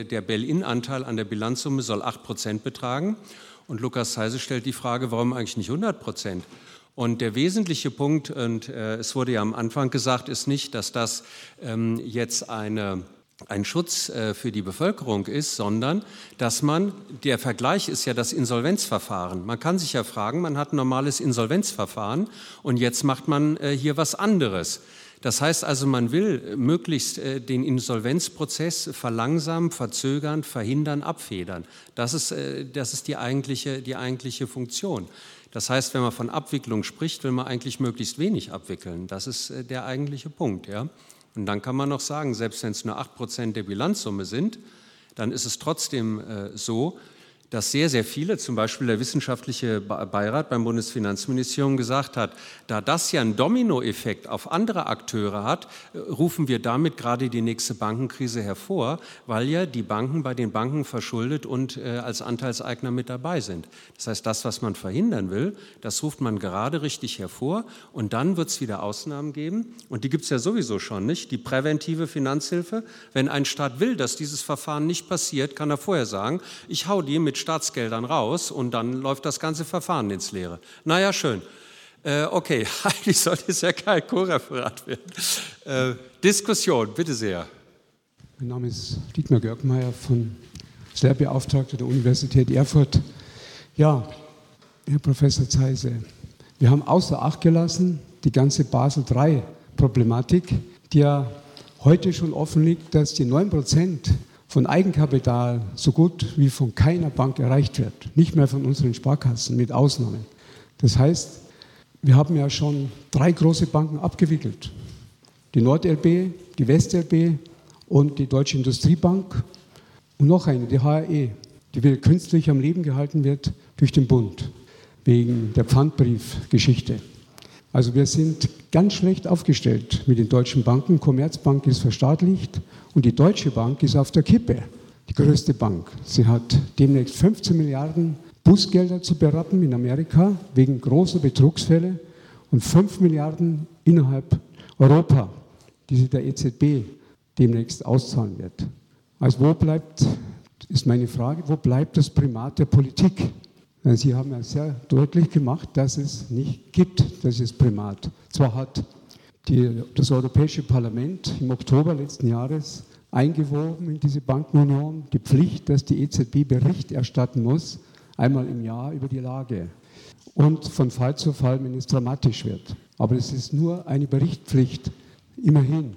der Bail-in-Anteil an der Bilanzsumme soll 8 Prozent betragen. Und Lukas Heise stellt die Frage, warum eigentlich nicht 100 Prozent? Und der wesentliche Punkt, und äh, es wurde ja am Anfang gesagt, ist nicht, dass das ähm, jetzt eine ein Schutz äh, für die Bevölkerung ist, sondern dass man, der Vergleich ist ja das Insolvenzverfahren. Man kann sich ja fragen, man hat ein normales Insolvenzverfahren und jetzt macht man äh, hier was anderes. Das heißt also, man will möglichst äh, den Insolvenzprozess verlangsamen, verzögern, verhindern, abfedern. Das ist, das ist die, eigentliche, die eigentliche Funktion. Das heißt, wenn man von Abwicklung spricht, will man eigentlich möglichst wenig abwickeln. Das ist der eigentliche Punkt. Ja? Und dann kann man noch sagen, selbst wenn es nur 8% der Bilanzsumme sind, dann ist es trotzdem äh, so, dass sehr, sehr viele, zum Beispiel der wissenschaftliche Beirat beim Bundesfinanzministerium gesagt hat, da das ja einen Dominoeffekt auf andere Akteure hat, äh, rufen wir damit gerade die nächste Bankenkrise hervor, weil ja die Banken bei den Banken verschuldet und äh, als Anteilseigner mit dabei sind. Das heißt, das, was man verhindern will, das ruft man gerade richtig hervor und dann wird es wieder Ausnahmen geben und die gibt es ja sowieso schon nicht. Die präventive Finanzhilfe, wenn ein Staat will, dass dieses Verfahren nicht passiert, kann er vorher sagen, ich hau die mit Staatsgeldern raus und dann läuft das ganze Verfahren ins Leere. Naja, schön. Äh, okay, [laughs] eigentlich sollte es ja kein Co-Referat werden. Äh, Diskussion, bitte sehr. Mein Name ist Dietmar Görgmeier von Lehrbeauftragter der Universität Erfurt. Ja, Herr Professor Zeise, wir haben außer Acht gelassen die ganze Basel III-Problematik, die ja heute schon offen liegt, dass die 9 Prozent von Eigenkapital so gut wie von keiner Bank erreicht wird. Nicht mehr von unseren Sparkassen, mit Ausnahmen. Das heißt, wir haben ja schon drei große Banken abgewickelt. Die NordLB, die WestLB und die Deutsche Industriebank und noch eine, die HRE, die wieder künstlich am Leben gehalten wird durch den Bund wegen der Pfandbriefgeschichte. Also wir sind ganz schlecht aufgestellt mit den deutschen Banken. Commerzbank ist verstaatlicht und die Deutsche Bank ist auf der Kippe, die größte Bank. Sie hat demnächst 15 Milliarden Bußgelder zu berappen in Amerika wegen großer Betrugsfälle und 5 Milliarden innerhalb Europa, die sie der EZB demnächst auszahlen wird. Also wo bleibt, ist meine Frage, wo bleibt das Primat der Politik? Sie haben ja sehr deutlich gemacht, dass es nicht gibt, dieses Primat. Zwar hat die, das Europäische Parlament im Oktober letzten Jahres eingewoben in diese Bankenunion die Pflicht, dass die EZB Bericht erstatten muss, einmal im Jahr über die Lage. Und von Fall zu Fall, wenn es dramatisch wird. Aber es ist nur eine Berichtspflicht, immerhin.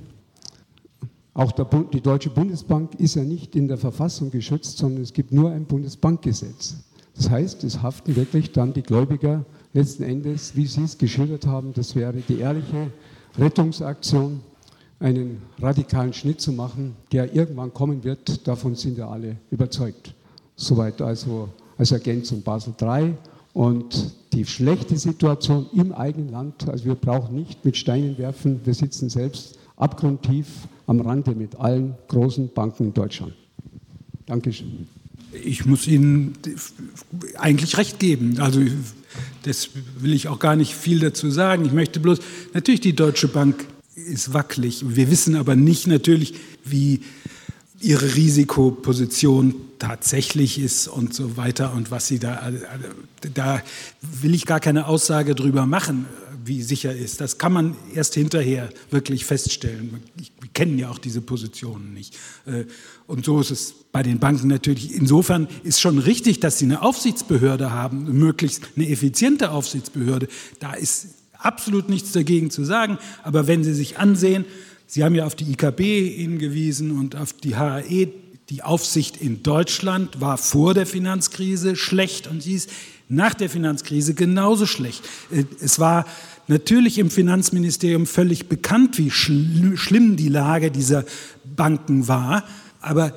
Auch die Deutsche Bundesbank ist ja nicht in der Verfassung geschützt, sondern es gibt nur ein Bundesbankgesetz. Das heißt, es haften wirklich dann die Gläubiger letzten Endes, wie Sie es geschildert haben, das wäre die ehrliche Rettungsaktion, einen radikalen Schnitt zu machen, der irgendwann kommen wird. Davon sind wir alle überzeugt. Soweit also als Ergänzung Basel III. Und die schlechte Situation im eigenen Land, also wir brauchen nicht mit Steinen werfen, wir sitzen selbst abgrundtief am Rande mit allen großen Banken in Deutschland. Dankeschön. Ich muss Ihnen eigentlich recht geben. Also das will ich auch gar nicht viel dazu sagen. Ich möchte bloß, natürlich die Deutsche Bank ist wackelig. Wir wissen aber nicht natürlich, wie ihre Risikoposition tatsächlich ist und so weiter und was sie da, da will ich gar keine Aussage drüber machen, wie sicher ist. Das kann man erst hinterher wirklich feststellen. Ich kennen ja auch diese Positionen nicht. Äh, und so ist es bei den Banken natürlich. Insofern ist schon richtig, dass sie eine Aufsichtsbehörde haben, möglichst eine effiziente Aufsichtsbehörde. Da ist absolut nichts dagegen zu sagen. Aber wenn Sie sich ansehen, Sie haben ja auf die IKB hingewiesen und auf die HAE, die Aufsicht in Deutschland war vor der Finanzkrise schlecht und sie ist nach der Finanzkrise genauso schlecht. Äh, es war natürlich im Finanzministerium völlig bekannt, wie schlimm die Lage dieser Banken war, aber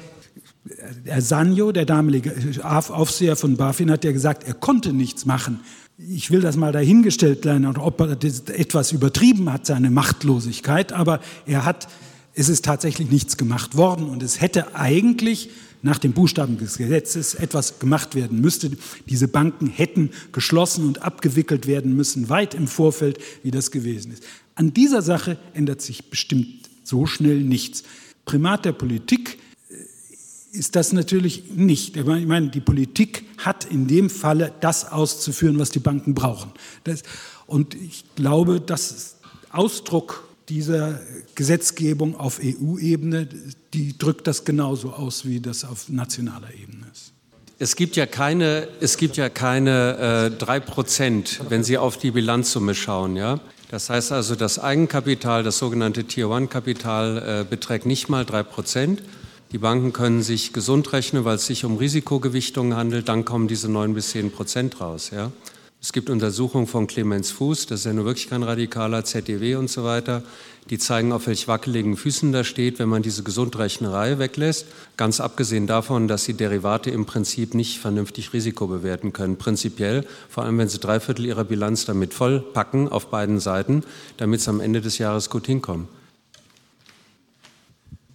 Herr Sanjo, der damalige Aufseher von BaFin, hat ja gesagt, er konnte nichts machen. Ich will das mal dahingestellt sein, ob er etwas übertrieben hat, seine Machtlosigkeit, aber er hat, es ist tatsächlich nichts gemacht worden und es hätte eigentlich nach dem Buchstaben des Gesetzes etwas gemacht werden müsste. Diese Banken hätten geschlossen und abgewickelt werden müssen, weit im Vorfeld, wie das gewesen ist. An dieser Sache ändert sich bestimmt so schnell nichts. Primat der Politik ist das natürlich nicht. Ich meine, die Politik hat in dem Falle das auszuführen, was die Banken brauchen. Das, und ich glaube, das ist Ausdruck dieser Gesetzgebung auf EU-Ebene, die drückt das genauso aus, wie das auf nationaler Ebene ist. Es gibt ja keine, es gibt ja keine äh, drei äh, Prozent, wenn Sie auf die Bilanzsumme schauen. Ja? Das heißt also, das Eigenkapital, das sogenannte Tier-One-Kapital, äh, beträgt nicht mal drei Prozent. Die Banken können sich gesund rechnen, weil es sich um Risikogewichtungen handelt. Dann kommen diese neun bis zehn Prozent raus. Ja? Es gibt Untersuchungen von Clemens Fuß, das ist ja nur wirklich kein radikaler ZDW und so weiter. Die zeigen, auf welch wackeligen Füßen da steht, wenn man diese Gesundrechnerei weglässt. Ganz abgesehen davon, dass sie Derivate im Prinzip nicht vernünftig Risiko bewerten können. Prinzipiell, vor allem wenn sie drei Viertel ihrer Bilanz damit vollpacken auf beiden Seiten, damit sie am Ende des Jahres gut hinkommen.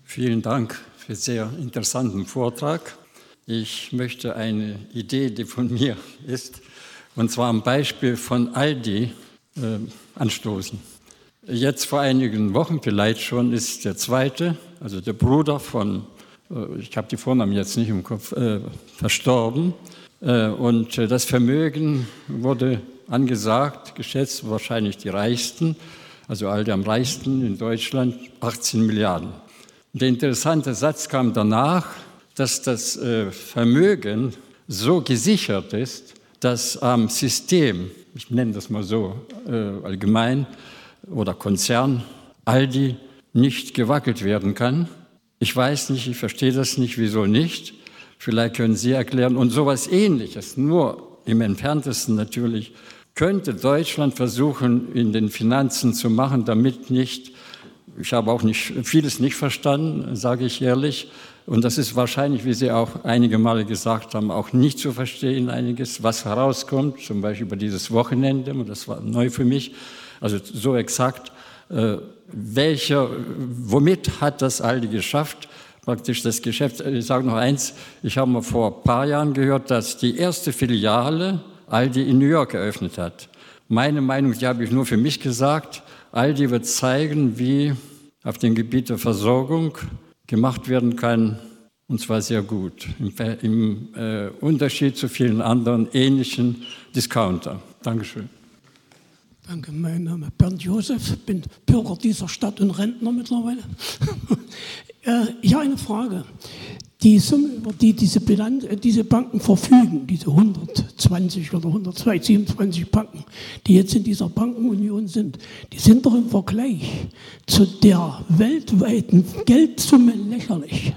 Vielen Dank für sehr interessanten Vortrag. Ich möchte eine Idee, die von mir ist, und zwar am Beispiel von Aldi äh, anstoßen. Jetzt vor einigen Wochen vielleicht schon ist der zweite, also der Bruder von, äh, ich habe die Vornamen jetzt nicht im Kopf, äh, verstorben. Äh, und äh, das Vermögen wurde angesagt, geschätzt wahrscheinlich die reichsten, also Aldi am reichsten in Deutschland, 18 Milliarden. Der interessante Satz kam danach, dass das äh, Vermögen so gesichert ist, dass am System, ich nenne das mal so äh, allgemein, oder Konzern, Aldi nicht gewackelt werden kann. Ich weiß nicht, ich verstehe das nicht, wieso nicht. Vielleicht können Sie erklären. Und sowas Ähnliches, nur im entferntesten natürlich, könnte Deutschland versuchen, in den Finanzen zu machen, damit nicht, ich habe auch nicht, vieles nicht verstanden, sage ich ehrlich, und das ist wahrscheinlich, wie Sie auch einige Male gesagt haben, auch nicht zu verstehen, einiges, was herauskommt, zum Beispiel über dieses Wochenende, und das war neu für mich, also so exakt, äh, welcher, womit hat das Aldi geschafft, praktisch das Geschäft. Ich sage noch eins, ich habe mal vor ein paar Jahren gehört, dass die erste Filiale Aldi in New York eröffnet hat. Meine Meinung, die habe ich nur für mich gesagt, Aldi wird zeigen, wie auf dem Gebiet der Versorgung gemacht werden kann, und zwar sehr gut, im, im äh, Unterschied zu vielen anderen ähnlichen Discounter. Dankeschön. Danke, mein Name ist Bernd Josef, bin Bürger dieser Stadt und Rentner mittlerweile. [laughs] Äh, ich habe eine Frage. Die Summe, über die diese, Bilanz, äh, diese Banken verfügen, diese 120 oder 127 Banken, die jetzt in dieser Bankenunion sind, die sind doch im Vergleich zu der weltweiten Geldsumme lächerlich.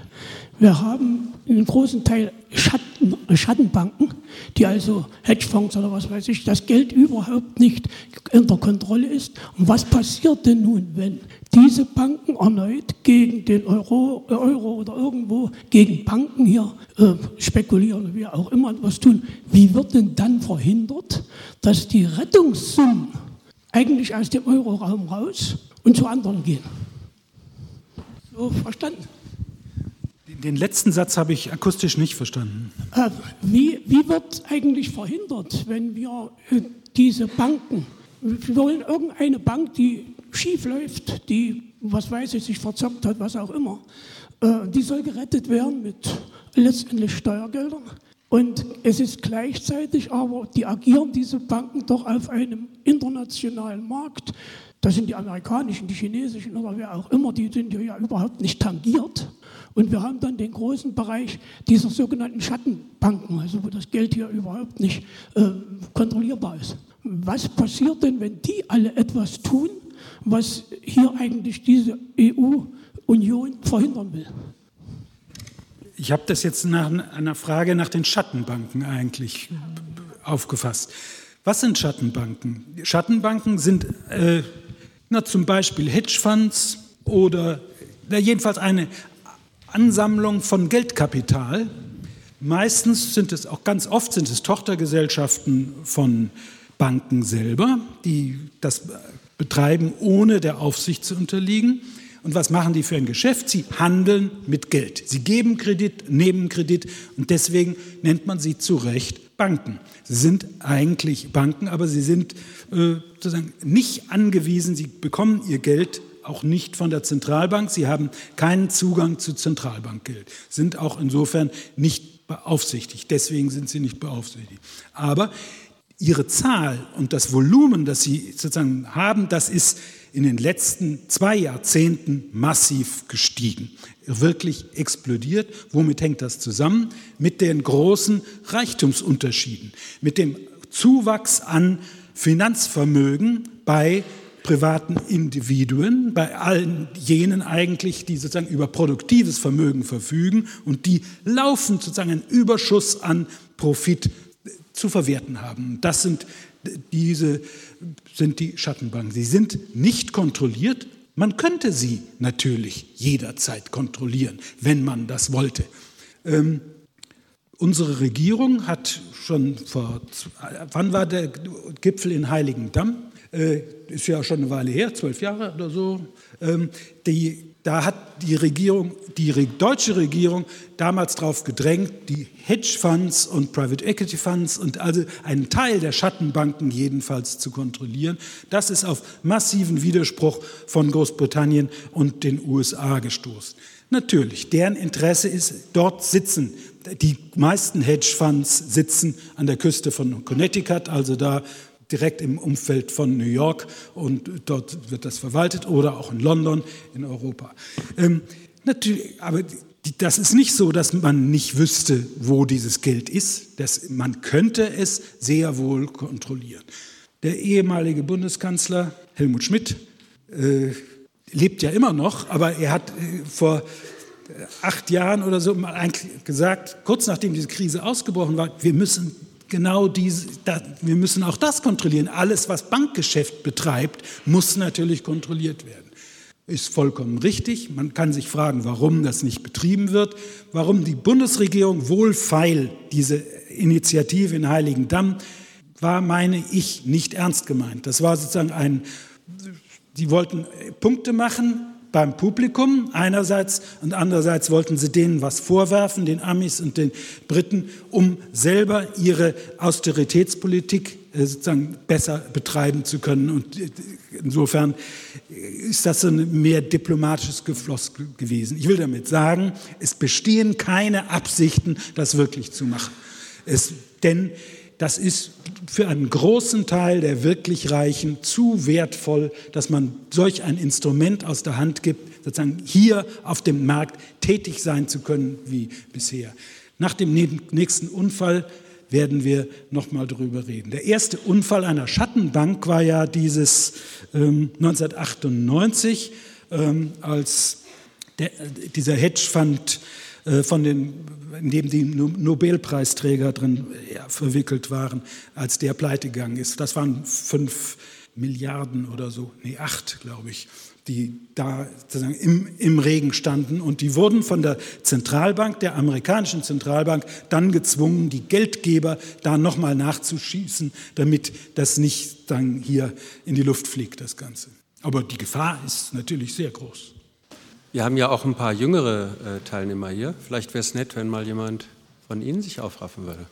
Wir haben einen großen Teil Schatten, Schattenbanken, die also Hedgefonds oder was weiß ich, das Geld überhaupt nicht unter Kontrolle ist. Und was passiert denn nun, wenn diese Banken erneut gegen den Euro, Euro oder irgendwo gegen Banken hier äh, spekulieren wie auch immer was tun? Wie wird denn dann verhindert, dass die Rettungssummen eigentlich aus dem Euroraum raus und zu anderen gehen? So verstanden? Den letzten Satz habe ich akustisch nicht verstanden. Äh, wie, wie wird eigentlich verhindert, wenn wir äh, diese Banken, wir wollen irgendeine Bank, die schief läuft, die, was weiß ich, sich verzockt hat, was auch immer, äh, die soll gerettet werden mit letztendlich Steuergeldern. Und es ist gleichzeitig aber, die agieren diese Banken doch auf einem internationalen Markt. Das sind die amerikanischen, die chinesischen oder wer auch immer, die sind ja überhaupt nicht tangiert. Und wir haben dann den großen Bereich dieser sogenannten Schattenbanken, also wo das Geld hier überhaupt nicht äh, kontrollierbar ist. Was passiert denn, wenn die alle etwas tun, was hier eigentlich diese EU-Union verhindern will? Ich habe das jetzt nach einer Frage nach den Schattenbanken eigentlich aufgefasst. Was sind Schattenbanken? Schattenbanken sind äh, na, zum Beispiel Hedgefonds oder na, jedenfalls eine Ansammlung von Geldkapital. Meistens sind es auch ganz oft sind es Tochtergesellschaften von Banken selber, die das betreiben, ohne der Aufsicht zu unterliegen. Und was machen die für ein Geschäft? Sie handeln mit Geld. Sie geben Kredit, nehmen Kredit und deswegen nennt man sie zu Recht Banken. Sie sind eigentlich Banken, aber sie sind äh, sozusagen nicht angewiesen, sie bekommen ihr Geld auch nicht von der Zentralbank, sie haben keinen Zugang zu Zentralbankgeld, sind auch insofern nicht beaufsichtigt. Deswegen sind sie nicht beaufsichtigt. Aber ihre Zahl und das Volumen, das sie sozusagen haben, das ist in den letzten zwei Jahrzehnten massiv gestiegen, wirklich explodiert. Womit hängt das zusammen? Mit den großen Reichtumsunterschieden, mit dem Zuwachs an Finanzvermögen bei privaten Individuen, bei allen jenen eigentlich, die sozusagen über produktives Vermögen verfügen und die laufend sozusagen einen Überschuss an Profit zu verwerten haben. Das sind diese sind die Schattenbanken. Sie sind nicht kontrolliert. Man könnte sie natürlich jederzeit kontrollieren, wenn man das wollte. Ähm, unsere Regierung hat schon vor, wann war der Gipfel in Heiligendamm? Äh, ist ja schon eine Weile her, zwölf Jahre oder so. Ähm, die da hat die Regierung, die deutsche Regierung damals darauf gedrängt, die Hedgefonds und Private Equity Funds und also einen Teil der Schattenbanken jedenfalls zu kontrollieren. Das ist auf massiven Widerspruch von Großbritannien und den USA gestoßen. Natürlich, deren Interesse ist, dort sitzen. Die meisten Hedgefonds sitzen an der Küste von Connecticut, also da direkt im Umfeld von New York und dort wird das verwaltet oder auch in London, in Europa. Ähm, natürlich, aber das ist nicht so, dass man nicht wüsste, wo dieses Geld ist. Das, man könnte es sehr wohl kontrollieren. Der ehemalige Bundeskanzler Helmut Schmidt äh, lebt ja immer noch, aber er hat äh, vor äh, acht Jahren oder so mal eigentlich gesagt, kurz nachdem diese Krise ausgebrochen war, wir müssen genau diese, da, wir müssen auch das kontrollieren. Alles, was Bankgeschäft betreibt, muss natürlich kontrolliert werden. Ist vollkommen richtig. Man kann sich fragen, warum das nicht betrieben wird, warum die Bundesregierung wohlfeil diese Initiative in Heiligendamm war, meine ich, nicht ernst gemeint. Das war sozusagen ein, sie wollten Punkte machen, beim Publikum einerseits und andererseits wollten sie denen was vorwerfen, den Amis und den Briten, um selber ihre Austeritätspolitik äh, sozusagen besser betreiben zu können. Und äh, insofern ist das so ein mehr diplomatisches Gefloss gewesen. Ich will damit sagen, es bestehen keine Absichten, das wirklich zu machen. Es, denn das ist für einen großen Teil der wirklich Reichen zu wertvoll, dass man solch ein Instrument aus der Hand gibt, sozusagen hier auf dem Markt tätig sein zu können wie bisher. Nach dem nächsten Unfall werden wir noch mal darüber reden. Der erste Unfall einer Schattenbank war ja dieses ähm, 1998, ähm, als der, dieser Hedgefonds äh, von den, in dem die Nobelpreisträger drin ja, verwickelt waren, als der pleite gegangen ist. Das waren fünf Milliarden oder so, nee, acht, glaube ich, die da sozusagen im, im Regen standen. Und die wurden von der Zentralbank, der amerikanischen Zentralbank, dann gezwungen, die Geldgeber da nochmal nachzuschießen, damit das nicht dann hier in die Luft fliegt, das Ganze. Aber die Gefahr ist natürlich sehr groß. Wir haben ja auch ein paar jüngere äh, Teilnehmer hier. Vielleicht wäre es nett, wenn mal jemand von Ihnen sich aufraffen würde.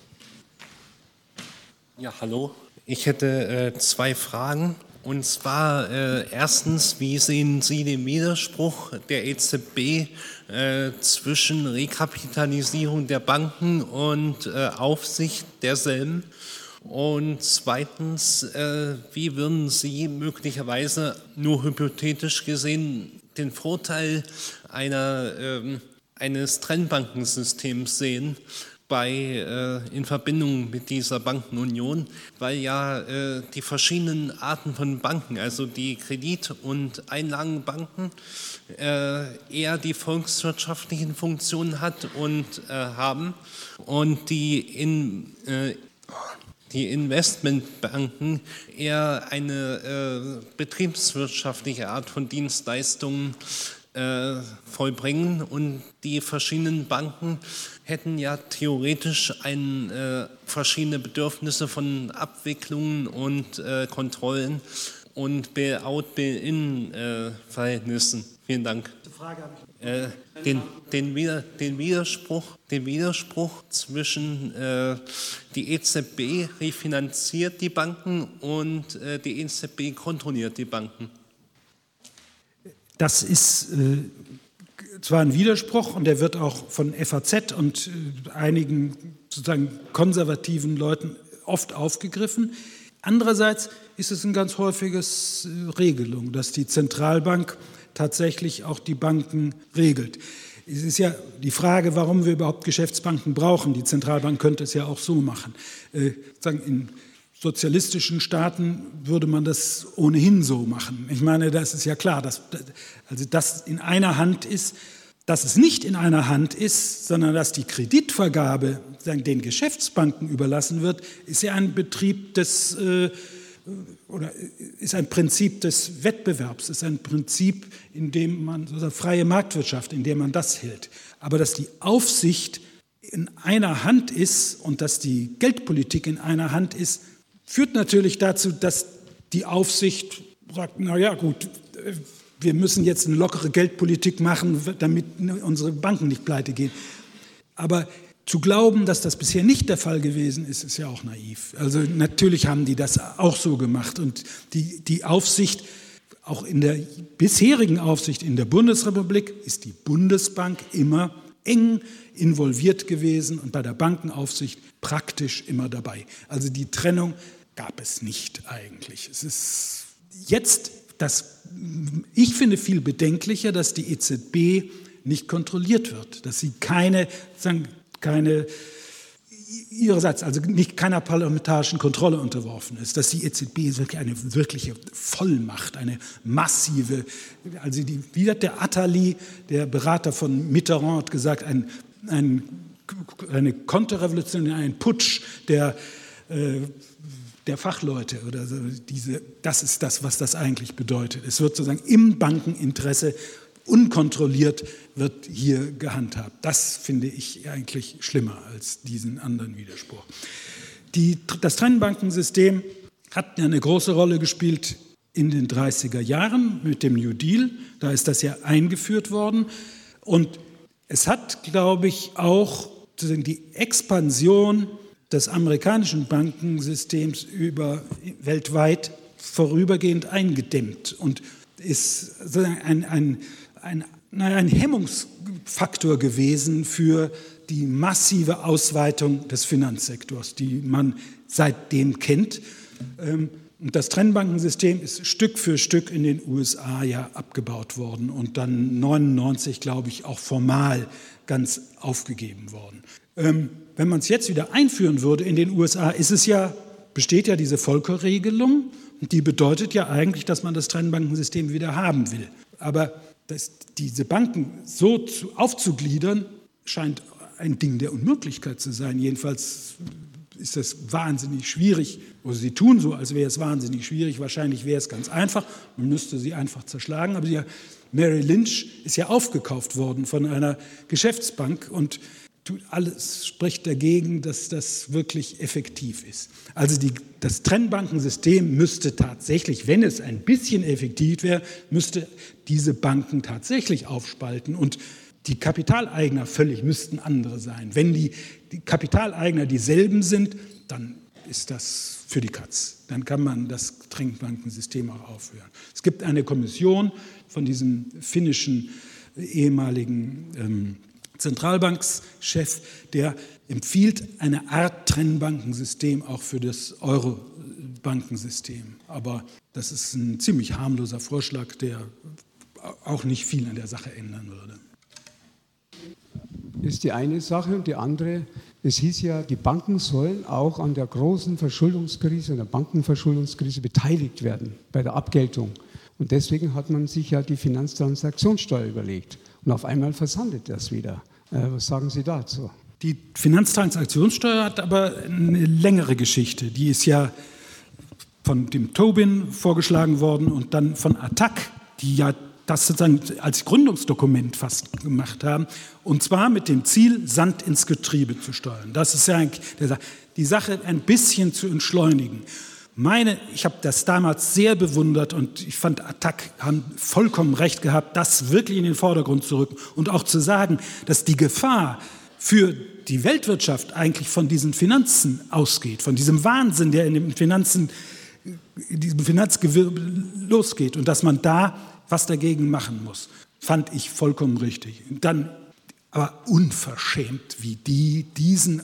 Ja, hallo. Ich hätte äh, zwei Fragen. Und zwar äh, erstens, wie sehen Sie den Widerspruch der EZB äh, zwischen Rekapitalisierung der Banken und äh, Aufsicht derselben? Und zweitens, äh, wie würden Sie möglicherweise nur hypothetisch gesehen den Vorteil einer, ähm, eines Trennbankensystems sehen? bei, äh, in Verbindung mit dieser Bankenunion, weil ja äh, die verschiedenen Arten von Banken, also die Kredit- und Einlagenbanken, äh, eher die volkswirtschaftlichen Funktionen hat und äh, haben und die in äh, die Investmentbanken eher eine äh, betriebswirtschaftliche Art von Dienstleistungen äh, vollbringen und die verschiedenen Banken hätten ja theoretisch ein, äh, verschiedene Bedürfnisse von Abwicklungen und äh, Kontrollen und Bail-out, Bail-in-Verhältnissen. Äh, Vielen Dank. Äh, den, den, den, Widerspruch, den Widerspruch zwischen äh, die EZB refinanziert die Banken und äh, die EZB kontrolliert die Banken. Das ist zwar ein Widerspruch und der wird auch von FAZ und äh, einigen sozusagen konservativen Leuten oft aufgegriffen. Andererseits ist es ein ganz häufiges äh, Regelung, dass die Zentralbank tatsächlich auch die Banken regelt. Es ist ja die Frage, warum wir überhaupt Geschäftsbanken brauchen. Die Zentralbank könnte es ja auch so machen. Äh, in sozialistischen Staaten würde man das ohnehin so machen. Ich meine, das ist ja klar, dass also das in einer Hand ist, dass es nicht in einer Hand ist, sondern dass die Kreditvergabe den Geschäftsbanken überlassen wird, ist ja ein Betrieb des äh, oder ist ein Prinzip des Wettbewerbs, ist ein Prinzip, in dem man so freie Marktwirtschaft, in dem man das hält. Aber dass die Aufsicht in einer Hand ist und dass die Geldpolitik in einer Hand ist, führt natürlich dazu, dass die Aufsicht sagt, na ja, gut, wir müssen jetzt eine lockere Geldpolitik machen, damit unsere Banken nicht pleite gehen. Aber zu glauben, dass das bisher nicht der Fall gewesen ist, ist ja auch naiv. Also natürlich haben die das auch so gemacht und die, die Aufsicht, auch in der bisherigen Aufsicht in der Bundesrepublik, ist die Bundesbank immer eng involviert gewesen und bei der Bankenaufsicht praktisch immer dabei. Also die Trennung gab es nicht eigentlich. Es ist jetzt das, ich finde viel bedenklicher, dass die EZB nicht kontrolliert wird, dass sie keine, sagen, keine ihrerseits also nicht keiner parlamentarischen Kontrolle unterworfen ist, dass die EZB wirklich eine wirkliche Vollmacht, eine massive, also die, wie hat der Attali, der Berater von Mitterrand, gesagt, ein, ein, eine Konterrevolution, ein Putsch der äh, der Fachleute oder so, diese, das ist das, was das eigentlich bedeutet. Es wird sozusagen im Bankeninteresse unkontrolliert wird hier gehandhabt. Das finde ich eigentlich schlimmer als diesen anderen Widerspruch. Die, das Trennbankensystem hat eine große Rolle gespielt in den 30er Jahren mit dem New Deal. Da ist das ja eingeführt worden. Und es hat, glaube ich, auch die Expansion des amerikanischen Bankensystems über weltweit vorübergehend eingedämmt und ist ein, ein, ein, ein Hemmungsfaktor gewesen für die massive Ausweitung des Finanzsektors, die man seitdem kennt. Ähm, und das Trennbankensystem ist Stück für Stück in den USA ja abgebaut worden und dann 99, glaube ich, auch formal ganz aufgegeben worden. Ähm, wenn man es jetzt wieder einführen würde in den USA, ist es ja, besteht ja diese Volkerregelung und die bedeutet ja eigentlich, dass man das Trennbankensystem wieder haben will. Aber das, diese Banken so zu, aufzugliedern, scheint ein Ding der Unmöglichkeit zu sein. Jedenfalls ist das wahnsinnig schwierig. Oder sie tun so, als wäre es wahnsinnig schwierig. Wahrscheinlich wäre es ganz einfach. Man müsste sie einfach zerschlagen. Aber ja, Mary Lynch ist ja aufgekauft worden von einer Geschäftsbank und alles spricht dagegen, dass das wirklich effektiv ist. Also die, das Trennbankensystem müsste tatsächlich, wenn es ein bisschen effektiv wäre, müsste diese Banken tatsächlich aufspalten und die Kapitaleigner völlig müssten andere sein. Wenn die, die Kapitaleigner dieselben sind, dann ist das für die Katz. Dann kann man das Trinkbankensystem auch aufhören. Es gibt eine Kommission von diesem finnischen ehemaligen ähm, Zentralbankschef, der empfiehlt eine Art Trennbankensystem auch für das Euro-Bankensystem. Aber das ist ein ziemlich harmloser Vorschlag, der auch nicht viel an der Sache ändern würde. Ist die eine Sache und die andere, es hieß ja, die Banken sollen auch an der großen Verschuldungskrise, an der Bankenverschuldungskrise beteiligt werden bei der Abgeltung. Und deswegen hat man sich ja die Finanztransaktionssteuer überlegt. Und auf einmal versandet das wieder. Äh, was sagen Sie dazu? Die Finanztransaktionssteuer hat aber eine längere Geschichte. Die ist ja von dem Tobin vorgeschlagen worden und dann von Attac, die ja das sozusagen als Gründungsdokument fast gemacht haben. Und zwar mit dem Ziel, Sand ins Getriebe zu steuern. Das ist ja eigentlich die Sache ein bisschen zu entschleunigen. Meine, ich habe das damals sehr bewundert und ich fand, Attac haben vollkommen recht gehabt, das wirklich in den Vordergrund zu rücken und auch zu sagen, dass die Gefahr für die Weltwirtschaft eigentlich von diesen Finanzen ausgeht, von diesem Wahnsinn, der in den Finanzen, in diesem Finanzgewirr losgeht und dass man da was dagegen machen muss, fand ich vollkommen richtig. Dann aber unverschämt, wie die diesen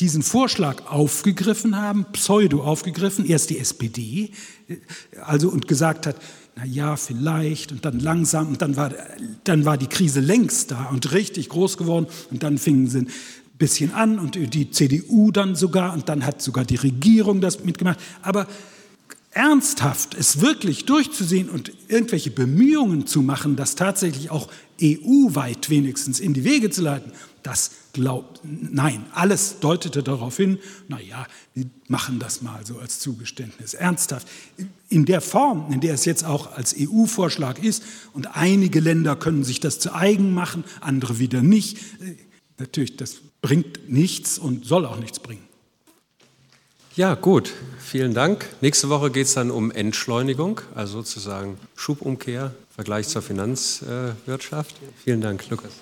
diesen Vorschlag aufgegriffen haben, pseudo aufgegriffen, erst die SPD, also und gesagt hat, na ja, vielleicht und dann langsam und dann war, dann war die Krise längst da und richtig groß geworden und dann fingen sie ein bisschen an und die CDU dann sogar und dann hat sogar die Regierung das mitgemacht. Aber ernsthaft es wirklich durchzusehen und irgendwelche Bemühungen zu machen, das tatsächlich auch EU-weit wenigstens in die Wege zu leiten, das glaubt, nein, alles deutete darauf hin, naja, wir machen das mal so als Zugeständnis. Ernsthaft, in der Form, in der es jetzt auch als EU-Vorschlag ist, und einige Länder können sich das zu eigen machen, andere wieder nicht, äh, natürlich, das bringt nichts und soll auch nichts bringen. Ja, gut, vielen Dank. Nächste Woche geht es dann um Entschleunigung, also sozusagen Schubumkehr, Vergleich zur Finanzwirtschaft. Vielen Dank, Lukas.